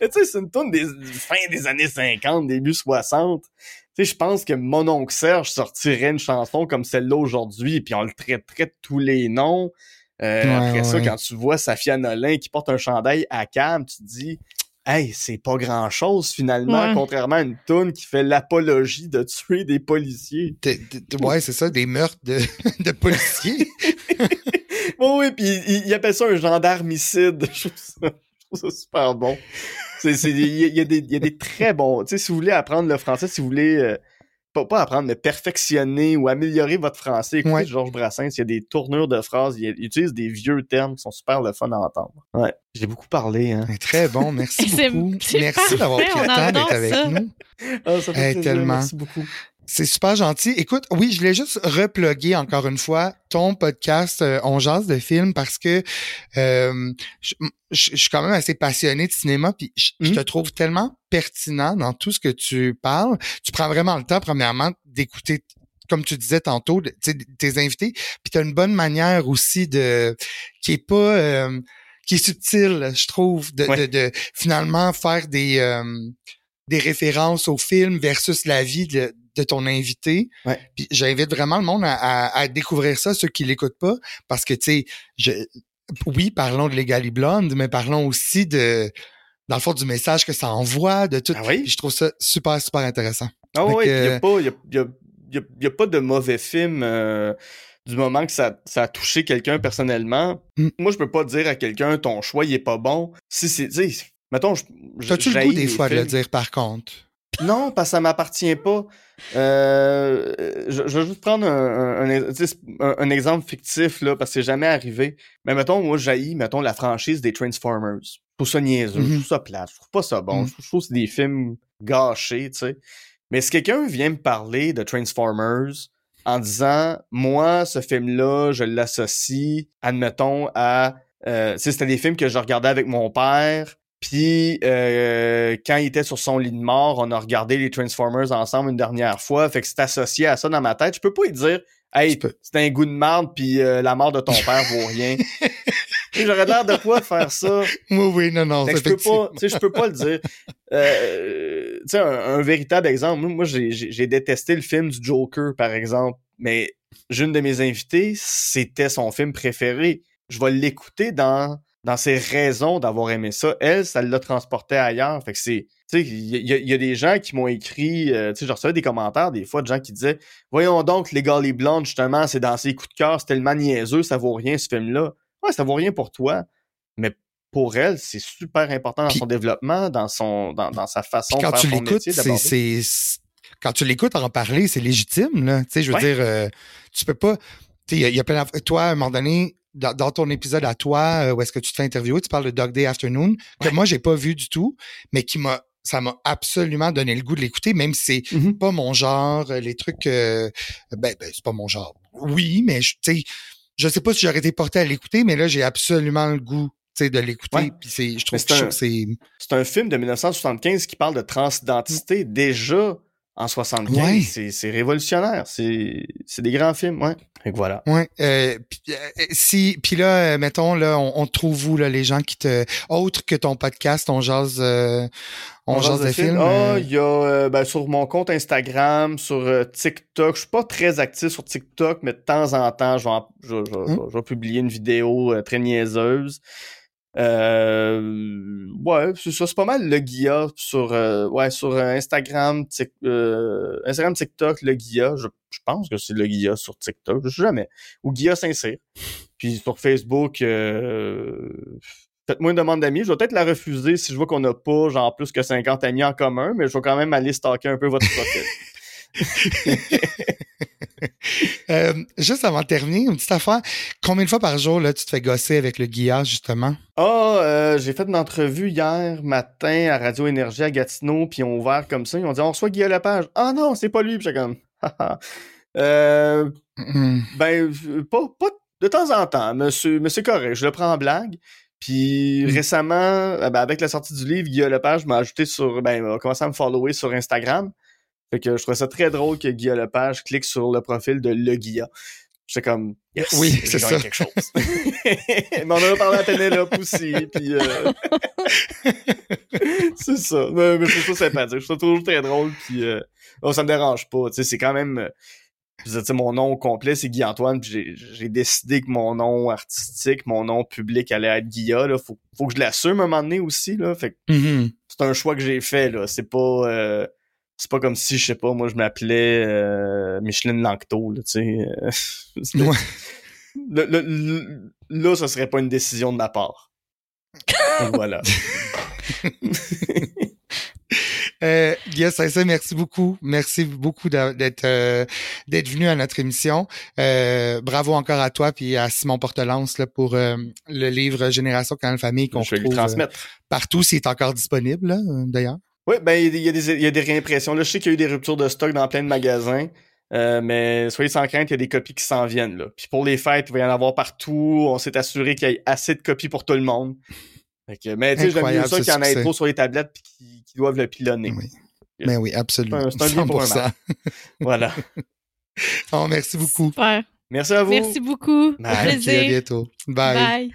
Tu sais, c'est une tourne des fin des années 50, début 60. Tu sais, je pense que mon oncle Serge sortirait une chanson comme celle-là aujourd'hui, puis on le traiterait de tous les noms. Euh, Ouais, après ça, quand tu vois Safia Nolin qui porte un chandail à cam, tu te dis Hey, c'est pas grand chose finalement, Ouais. contrairement à une toune qui fait l'apologie de tuer des policiers. Ouais, c'est ça, des meurtres de, de policiers. Bon, oui, puis il, il appelle ça un gendarmicide. Je trouve ça, je trouve ça super bon. C'est, c'est, il y, y a des très bons. Tu sais, si vous voulez apprendre le français, si vous voulez euh, pas, pas apprendre, mais perfectionner ou améliorer votre français, écoutez Ouais. Georges Brassens, il y a des tournures de phrases, il, il utilise des vieux termes qui sont super le fun à entendre. Ouais, j'ai beaucoup parlé, hein. Très bon, merci beaucoup. Merci d'avoir pris le temps d'être avec ça. nous. Ah, ça fait Hey, plaisir, tellement. Merci beaucoup. C'est super gentil. Écoute, oui, je voulais juste reploguer encore une fois ton podcast euh, On jase de films parce que euh, je, je- je suis quand même assez passionné de cinéma puis je, je Mhm. te trouve tellement pertinent dans tout ce que tu parles. Tu prends vraiment le temps, premièrement, d'écouter comme tu disais tantôt, de- tes invités, puis tu as une bonne manière aussi de qui est pas euh, qui est subtile, je trouve, de, Ouais. de, de finalement faire des euh, des références au film versus la vie de, de ton invité. Ouais. Puis j'invite vraiment le monde à, à- à découvrir ça, ceux qui l'écoutent pas, parce que tu sais, oui, parlons de Legally Blonde, mais parlons aussi de dans le fond du message que ça envoie, de tout. Ah oui? Puis je trouve ça super super intéressant. Ah que- il y a pas, y a, y a- y a- pas de mauvais film euh, du moment que ça, ça a touché quelqu'un personnellement. Mm. Moi, je peux pas dire à quelqu'un ton choix il est pas bon. Si c'est, mettons, je, T'as-tu le goût des fois de le dire par contre? Non, parce que ça m'appartient pas. Euh, je, je vais juste prendre un, exemple fictif, là, parce que c'est jamais arrivé. Mais mettons, moi, j'haïs, mettons, la franchise des Transformers. Je trouve ça niaiseux, je Mhm. trouve ça plate, je trouve pas ça bon. Mhm. Je trouve- je trouve que c'est des films gâchés, tu sais. Mais si quelqu'un vient me parler de Transformers en disant, moi, ce film-là, je l'associe, admettons, à... Euh, c'était des films que je regardais avec mon père, puis euh, quand il était sur son lit de mort, on a regardé les Transformers ensemble une dernière fois, fait que c'est associé à ça dans ma tête. Je peux pas lui dire Hey, c'est un goût de marde, puis euh, la mort de ton père vaut rien. J'aurais l'air de quoi faire ça? Oui, oui, non, non. Je peux pas, tu sais, je peux pas le dire. Euh, tu sais, un, un véritable exemple. Moi, moi, j'ai, j'ai j'ai détesté le film du Joker, par exemple. Mais une de mes invitées, c'était son film préféré. Je vais l'écouter dans, dans ses raisons d'avoir aimé ça. Elle, ça l'a transporté ailleurs. Fait que c'est, tu sais, il y, a- il y a des gens qui m'ont écrit, euh, tu sais, je recevais des commentaires des fois de gens qui disaient, voyons donc, les Golly Blonde, justement, c'est dans ses coups de cœur, c'est tellement niaiseux, ça vaut rien, ce film-là. Ouais, ça vaut rien pour toi. Mais pour elle, c'est super important dans son développement, dans son, dans, dans sa façon quand de faire tu son l'écoutes, métier. c'est, quand tu l'écoutes en parler, c'est légitime, là. Tu sais, je veux Ouais. dire, euh, tu peux pas, il y, a- il y a plein toi, à un moment donné, dans, dans ton épisode à toi, euh, où est-ce que tu te fais interviewer, tu parles de Dog Day Afternoon, que moi, j'ai pas vu du tout, mais qui m'a, ça m'a absolument donné le goût de l'écouter, même si c'est Mhm. pas mon genre, euh, les trucs, euh, ben, ben, c'est pas mon genre. Oui, mais je- tu sais, je sais pas si j'aurais été porté à l'écouter, mais là, j'ai absolument le goût, tu sais, de l'écouter, Ouais. je trouve un- C'est un film de 1975 qui parle de transidentité. Déjà, en 75. C'est révolutionnaire. C'est des grands films, ouais. Et voilà. Ouais. Euh, puis, euh, si, puis là, euh, mettons, là, on, on trouve où, là, les gens qui te... Autre que ton podcast, on jase... on, jase de films. Ah, il y a ben, sur mon compte Instagram, sur TikTok. Je suis pas très actif sur TikTok, mais de temps en temps, je vais, je, je, hum. je vais publier une vidéo très niaiseuse. Euh, ouais, c'est ça, c'est pas mal le Guilla sur euh, ouais sur Instagram, euh, Instagram, TikTok, le Guilla. Je, pense que c'est le Guilla sur TikTok, je sais jamais. Ou Guilla Sincère. Puis sur Facebook, euh, faites-moi une demande d'amis. Je vais peut-être la refuser si je vois qu'on n'a pas genre plus que 50 amis en commun, mais je vais quand même aller stalker un peu votre profil. Euh, juste avant de terminer, une petite affaire. Combien de fois par jour là, tu te fais gosser avec le guillard, justement? Ah, euh, j'ai fait une entrevue hier matin à Radio Énergie à Gatineau, puis ils ont ouvert comme ça. Ils ont dit on reçoit Guillaume Lepage. Ah non, c'est pas lui, puis comme. euh, mm-hmm. Ben, pas, pas de temps en temps, mais c'est correct. Je le prends en blague. Puis mm. récemment, ben, avec la sortie du livre, Guillaume Lepage m'a ajouté sur, ben, il a commencé à me follower sur Instagram. Fait que je trouve ça très drôle que Guilla Lepage clique sur le profil de Le Guilla. J'étais comme, yes, oui, c'est ça. quelque chose. Mais on en a parlé à Ténélope aussi, puis euh... c'est ça. Mais, je trouve ça sympathique. Je trouve ça toujours très drôle, puis euh... oh, ça me dérange pas. Tu sais, c'est quand même... Euh, je sais, mon nom complet, c'est Guy-Antoine, puis j'ai décidé que mon nom artistique, mon nom public allait être Guilla. Là. Faut, faut que je l'assume un moment donné aussi. Là. Fait que mm-hmm. c'est un choix que j'ai fait. là. C'est pas... Euh c'est pas comme si, je sais pas, moi, je m'appelais euh, Micheline Lancto, là, tu sais. Euh, là, ça serait pas une décision de ma part. voilà. euh, yes, merci beaucoup. Merci beaucoup d'être euh, d'être venu à notre émission. Euh, bravo encore à toi puis à Simon Portelance là, pour euh, le livre Génération Canal Famille qu'on retrouve partout. S'il est encore disponible, d'ailleurs. Oui, ben il y, a des, il y a des réimpressions. Là, je sais qu'il y a eu des ruptures de stock dans plein de magasins. Euh, mais soyez sans crainte, il y a des copies qui s'en viennent. Là. Puis pour les fêtes, il va y en avoir partout. On s'est assuré qu'il y ait assez de copies pour tout le monde. Fait que, mais tu sais, j'aime mieux ça qu'il y en ait trop sur les tablettes puis qu'ils doivent le pilonner. Oui. Mais oui, absolument. C'est un, un pour un Voilà. oh, merci beaucoup. Super. Merci à vous. Merci beaucoup. Bye. Au plaisir. À bientôt. Bye. Bye.